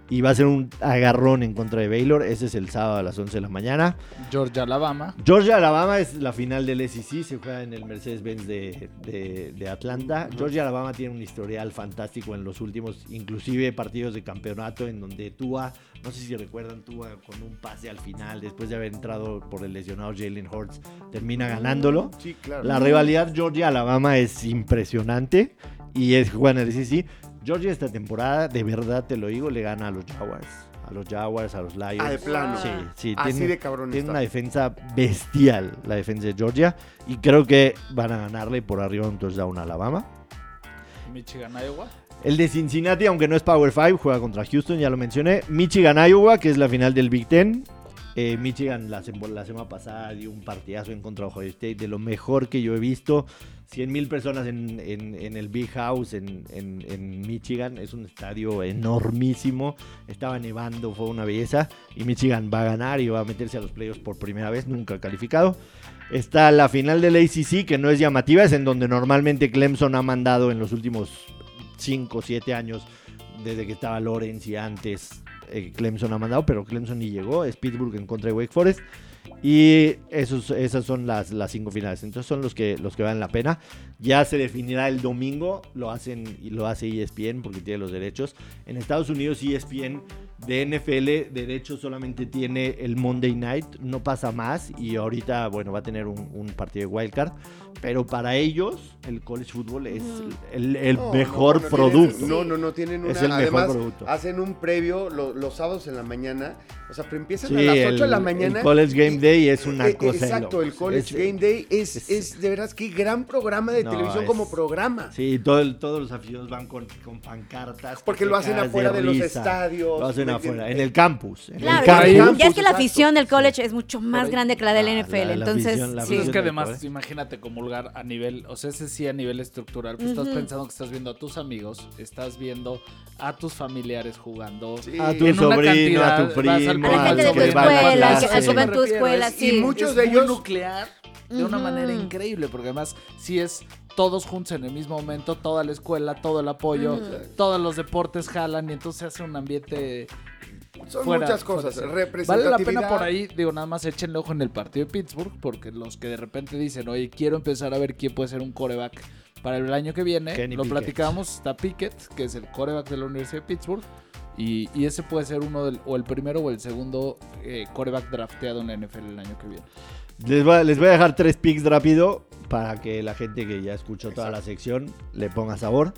Y va a ser un agarrón en contra de Baylor. Ese es el sábado a las 11 de la mañana. Georgia, Alabama. Georgia Alabama es la final del SEC, se juega en el Mercedes-Benz de, de- de Atlanta. Georgia Alabama tiene un historial fantástico en los últimos, inclusive partidos de campeonato, en donde Tua, no sé si recuerdan, Tua con un pase al final, después de haber entrado por el lesionado Jalen Hurts, termina ganándolo. Sí, claro. La rivalidad Georgia-Alabama es impresionante y es juegan en el SEC. Georgia esta temporada, de verdad te lo digo, le gana a los Jaguars. A los Jaguars, a los Lions. Ah, de plano. Sí, sí. Así tiene- de cabrón tiene está. una defensa bestial, la defensa de Georgia. Y creo que van a ganarle por arriba un touchdown a Alabama. Michigan, Iowa. El de Cincinnati, aunque no es Power 5, juega contra Houston, ya lo mencioné. Michigan, Iowa, que es la final del Big Ten. Eh, Michigan la, sem- la semana pasada dio un partidazo en contra de Ohio State, de lo mejor que yo he visto. 100 mil personas en, el Big House en, en- Michigan. Es un estadio enormísimo. Estaba nevando, fue una belleza. Y Michigan va a ganar y va a meterse a los playoffs por primera vez, nunca calificado. Está la final del ACC, que no es llamativa, es en donde normalmente Clemson ha mandado en los últimos 5 o 7 años, desde que estaba Lawrence y antes eh, Clemson ha mandado, pero Clemson ni llegó, es Pittsburgh en contra de Wake Forest. Y esos, esas son las, las cinco finales. Entonces son los que, los que valen la pena. Ya se definirá el domingo. Lo hacen y lo hace ESPN porque tiene los derechos. En Estados Unidos ESPN de NFL derechos solamente tiene el Monday Night. No pasa más. Y ahorita, bueno, va a tener un, un partido de wildcard. Pero para ellos, el college football es el, el No, mejor no, no producto. tienen- no, no, no tienen una. Es el mejor además, producto. hacen un previo lo- los sábados en la mañana. O sea, pero empiezan Sí, a las 8 el- de la el mañana. College Game y- Day es una eh, cosa Exacto, el. College Es- Game Day es, es- es, de veras qué gran programa de No, televisión es- como programa. Sí, todo el- todos los aficionados van con, con pancartas. Porque que lo hacen afuera de los risa. estadios, Lo hacen en el campus. En Claro, el ya, campus. es que- Campus, ya es que la afición del college es mucho más grande que la del Ah, NFL. la- la entonces, afición, la sí. Pues es que además, college. imagínate comulgar a nivel, o sea, ese sí a nivel estructural, pues estás pensando que estás viendo a tus amigos, estás viendo a tus familiares jugando. Sí. A tu En una sobrino, a cantidad, tu vas primo, al- A la a gente de que tu a escuela, que- a tu escuela, es- sí. y muchos de ellos- nuclear de una manera increíble, porque además si es todos juntos en el mismo momento, toda la escuela, todo el apoyo, todos los deportes jalan y entonces se hace un ambiente Son fuera- muchas cosas. Vale la pena por ahí, digo, nada más échenle ojo en el partido de Pittsburgh, porque los que de repente dicen, oye, quiero empezar a ver quién puede ser un coreback para el año que viene, Kenny lo Pickett. platicamos, está Pickett, que es el coreback de la Universidad de Pittsburgh, y, y ese puede ser uno del, o el primero o el segundo eh, coreback drafteado en la NFL el año que viene. Les voy, a, les voy a dejar tres picks rápido para que la gente que ya escuchó toda la sección le ponga sabor.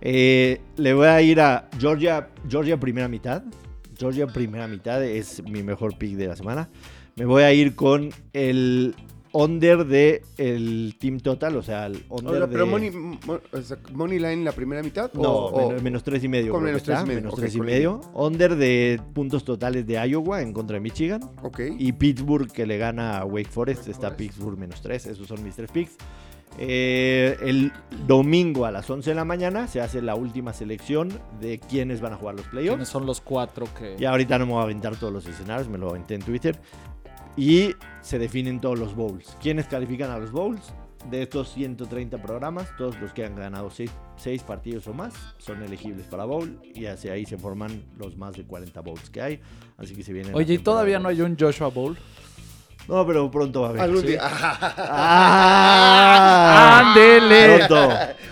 Eh, le voy a ir a Georgia, Georgia primera mitad. Georgia primera mitad es mi mejor pick de la semana. Me voy a ir con el under de el team total, o sea, el under Oiga, de... pero money, mo- o sea, money line la primera mitad. No, o- menos, menos tres y medio. con menos tres y medio, menos tres y medio. Under de puntos totales de Iowa en contra de Michigan. Ok. Y Pittsburgh que le gana a Wake Forest. Está Pittsburgh menos 3. Esos son mis tres picks. Eh, el domingo a las 11 de la mañana se hace la última selección de quiénes van a jugar los ¿Quiénes playoffs. son los cuatro que... Ya ahorita no me voy a aventar todos los escenarios, me lo aventé en Twitter. Y se definen todos los bowls. ¿Quiénes califican a los bowls? De estos 130 programas, todos los que han ganado 6 partidos o más son elegibles para bowl. Y hacia ahí se forman los más de 40 bowls que hay. Así que se vienen. Oye, ¿y todavía no hay un Joshua Bowl? No, pero pronto va a haber. Algún Sí. día. ¡Ah! ¡Ándele! Pronto.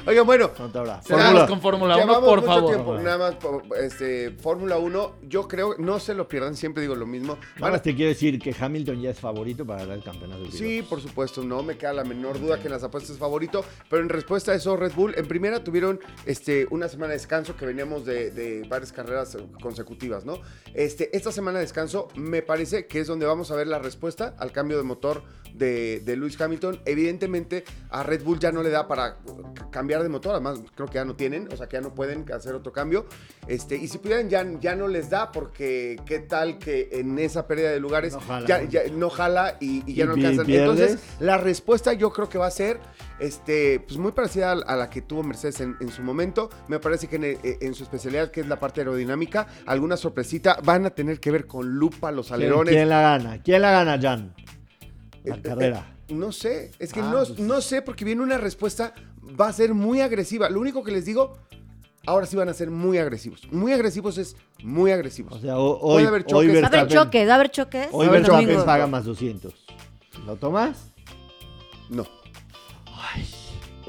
Oiga, bueno. Pronto habrá. Fórmula. con Fórmula 1, Llevamos por mucho favor. tiempo, nada más, este, Fórmula 1, yo creo, no se lo pierdan, siempre digo lo mismo. Nada más te quiero decir que Hamilton ya es favorito para ganar el campeonato. de Sí, por supuesto, no me queda la menor duda que en las apuestas es favorito, pero en respuesta a eso, Red Bull, en primera tuvieron este, una semana de descanso que veníamos de, de varias carreras consecutivas, ¿no? Este, esta semana de descanso me parece que es donde vamos a ver la respuesta al cambio de motor de, de Lewis Hamilton. Evidentemente, a Red Bull ya no le da para cambiar de motor, además creo que ya no tienen, o sea que ya no pueden hacer otro cambio. Este, y si pudieran, ya, ya no les da, porque qué tal que en esa pérdida de lugares No jala. ya, ya no jala y, y ya Y no alcanzan. pierdes. Entonces, la respuesta yo creo que va a ser este, pues muy parecida a, la que tuvo Mercedes en, en su momento. Me parece que en, el- en su especialidad, que es la parte aerodinámica, alguna sorpresita van a tener que ver con lupa, los ¿Quién, alerones. quién la gana? ¿Quién la gana, Jan? La Eh, carrera. eh, no sé, es que Ah, no, pues. no sé porque viene una respuesta, va a ser muy agresiva. Lo único que les digo, ahora sí van a ser muy agresivos. Muy agresivos es muy agresivos. O sea, o- Puede hoy, haber hoy choques. Va a haber choques, va a haber choques. hoy Va a haber Verstappen choques. paga más 200. ¿Lo tomas? no.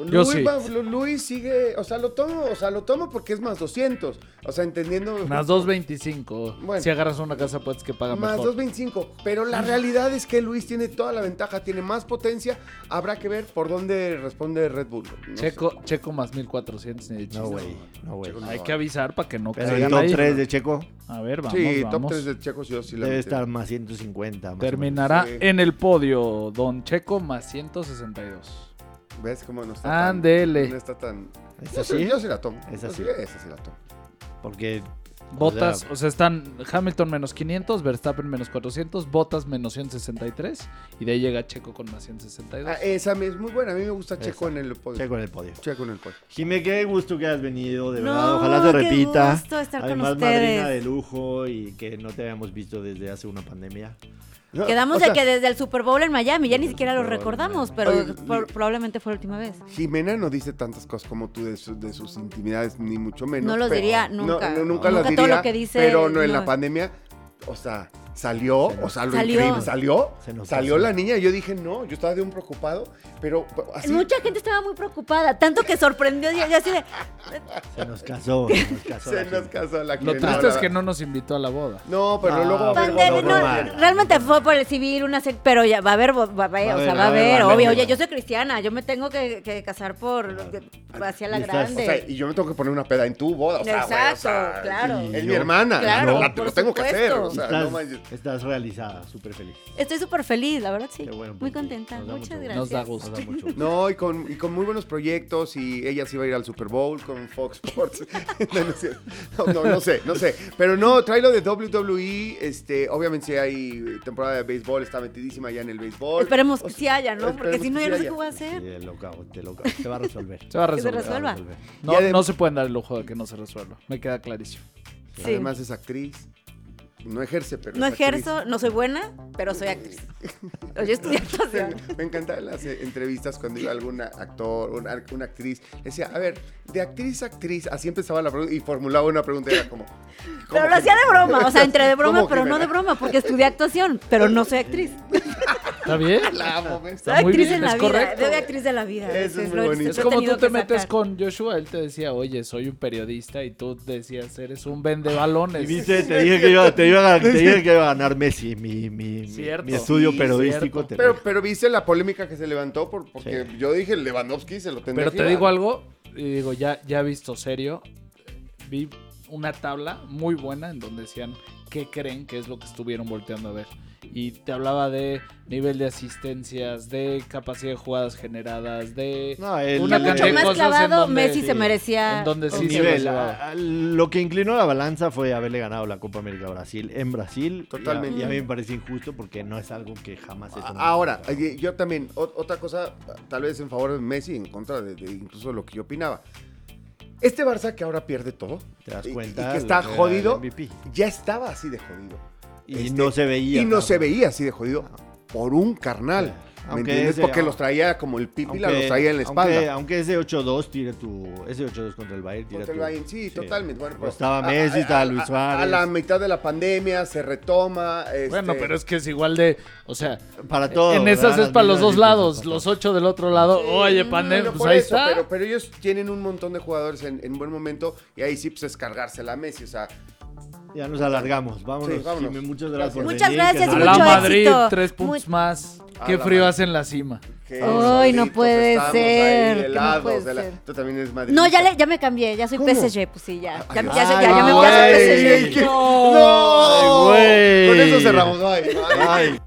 Yo Luis, sí. va- Luis sigue, o sea, lo tomo, o sea, lo tomo porque es más 200. O sea, entendiendo. Más 2.25. Bueno. Si agarras una casa, puedes que paga Más mejor. 2.25. Pero la realidad es que Luis tiene toda la ventaja, tiene más potencia. Habrá que ver por dónde responde Red Bull. No sé. Checo, Checo más 1.400 ni de chiste. No, güey. No, güey. Checo Hay que avisar para que no Pero el caigan top ahí. 3 de Checo A ver, vamos, Sí, vamos. top 3 de Checos yo sí la debe estar más 150. más o Terminará Sí. en el podio Don Checo más 162. ¿Ves cómo no está tan- Ándele. no está tan... ¿Es Yo sí, así? yo sí la tomo. Es así. sí- Esa sí la tomo. Porque Botas, sea- o sea, están Hamilton menos 500, Verstappen menos 400, Botas menos 163 y de ahí llega Checo con más 162. Ah, esa me- es muy buena. A mí me gusta Checo Esa. en el podio. Checo en el podio. Checo en el podio. Jime, qué gusto que has venido, de No, verdad. Ojalá qué repita. gusto estar con Además, ustedes. madrina de lujo y que no te habíamos visto desde hace una pandemia. No, Quedamos o de que desde el Super Bowl en Miami, ya ni siquiera lo recordamos, pero Oye, por- y- probablemente fue la última vez. Jimena no dice tantas cosas como tú de, su- de sus intimidades, ni mucho menos. No los pero- diría no, nunca. no, nunca Nunca las todo diría. lo que dice, pero no en la no. pandemia, o sea, salió, Se nos- o sea, lo Salió. increíble, salió, Se nos salió pasó. la niña. y Yo dije, no, yo estaba de un preocupado, pero así. Mucha gente estaba muy preocupada, tanto que sorprendió y así de... Se nos casó. Se nos casó. Se la nos casó la Lo triste es que no nos invitó a la boda. No, pero Ah, luego. realmente fue por el civil, una sec- pero ya va a haber, va a haber, o sea, va a haber, obvio. Oye, yo soy cristiana, yo me tengo que, que casar por hacia la grande. O sea, y yo me tengo que poner una peda en tu boda. O sea, güey, o Exacto, sea, claro. Es mi hermana. Claro, lo tengo que hacer. O sea, no manches. Estás realizada, súper feliz. Estoy súper feliz, la verdad sí. Qué bueno por Muy contenta. Muchas mucho gracias. Nos da gusto. Nos da mucho gusto. No, y con, y con muy buenos proyectos y ella se iba a ir al Super Bowl con Fox Sports. no, no, no, sé, no sé. Pero no, trae lo de WWE. Este, obviamente si hay temporada de béisbol, está metidísima ya en el béisbol. Esperemos que O sea, sí haya, ¿no? Porque si no, ya no sí sé qué voy a hacer. Sí, de loca, de loca. Se va a resolver. Se va a Que se resolver. Se va a resuelva. resolver. No, no se pueden dar el lujo de que no se resuelva. Me queda clarísimo. Sí. Además es actriz. No ejerce, pero No actriz. ejerzo, no soy buena, pero soy actriz. Yo estudié actuación. Me encantaban las eh, entrevistas cuando iba algún actor, una, una actriz. Decía, a ver, de actriz a actriz, así empezaba la pregunta y formulaba una pregunta era como. Pero ¿cómo lo hacía de broma, o sea, entre de broma, ¿Cómo que pero no de broma, porque estudié actuación, pero no soy actriz. ¿Está bien? La amo, Soy Está muy actriz bien, en la es vida, correcto. soy actriz de la vida. Eso es muy bonito. Es como tú te metes sacar. con Joshua, él te decía, oye, soy un periodista y tú decías, eres un vende balones. Y viste, te dije que iba, te iba a, te dije que iba a ganar Messi, mi, mi, mi- Cierto. mi estudio Sí, periodístico. te Pero, pero viste la polémica que se levantó por, porque Sí. yo dije Lewandowski se lo tendría Pero te digo algo, y digo, ya, ya visto serio, vi una tabla muy buena en donde decían qué creen que es lo que estuvieron volteando a ver. Y te hablaba de nivel de asistencias, de capacidad de jugadas generadas, de No, el- una el- mucho cantidad de más cosas en clavado, donde- Messi sí, se merecía. en donde el sí se nivel, lo llevaba. a- a- lo que inclinó la balanza fue haberle ganado la Copa América a Brasil en Brasil. Totalmente. Y a, y a mí me parece injusto porque no es algo que jamás se. Ahora, oye, yo también, o- otra cosa, tal vez en favor de Messi, en contra de, de incluso lo que yo opinaba. Este Barça que ahora pierde todo, ¿Te das y- y cuenta? que está jodido, ya estaba así de jodido. Y Este, no se veía. Y no se veía así de jodido por un carnal. Sí. ¿Me Aunque entiendes? ese- Porque ah, los traía como el pipila, Aunque- los traía en la espalda. Aunque, aunque ese 8-2 tire tu. Ese 8-2 contra el Bayern tira Contra el tu- Bayern, sí, totalmente. Bueno, Pues estaba a- Messi, a- estaba Luis a- Suárez. A la mitad de la pandemia se retoma. Bueno, este, pero es que es igual de, o sea, Para todo. en esas ¿verdad? es para los dos lados, los ocho del otro lado. Sí, Oye, bueno, pandemia, pues ahí eso, está. Pero, pero ellos tienen un montón de jugadores en, en buen momento y ahí sí pues es cargársela a Messi. O sea, Ya nos alargamos. Vámonos. Sí, vámonos. Jimmy, muchas gracias. por Muchas venir, gracias que y a nos- la mucho Madrid, éxito. tres puntos Muy- más. A Qué la frío Madrid. hace en la cima. Ay, no solitos puede estamos ser, ahí que no helados puede de la- ser. Tú también eres Madrid. No, ya, le, ya me cambié, ya soy ¿Cómo? PSG, pues sí, ya. Ya, Ay, ya, ya, ya, ay, me ya soy PSG. ¡No! Ay, güey. Con eso cerramos. Ay, ay. Ay.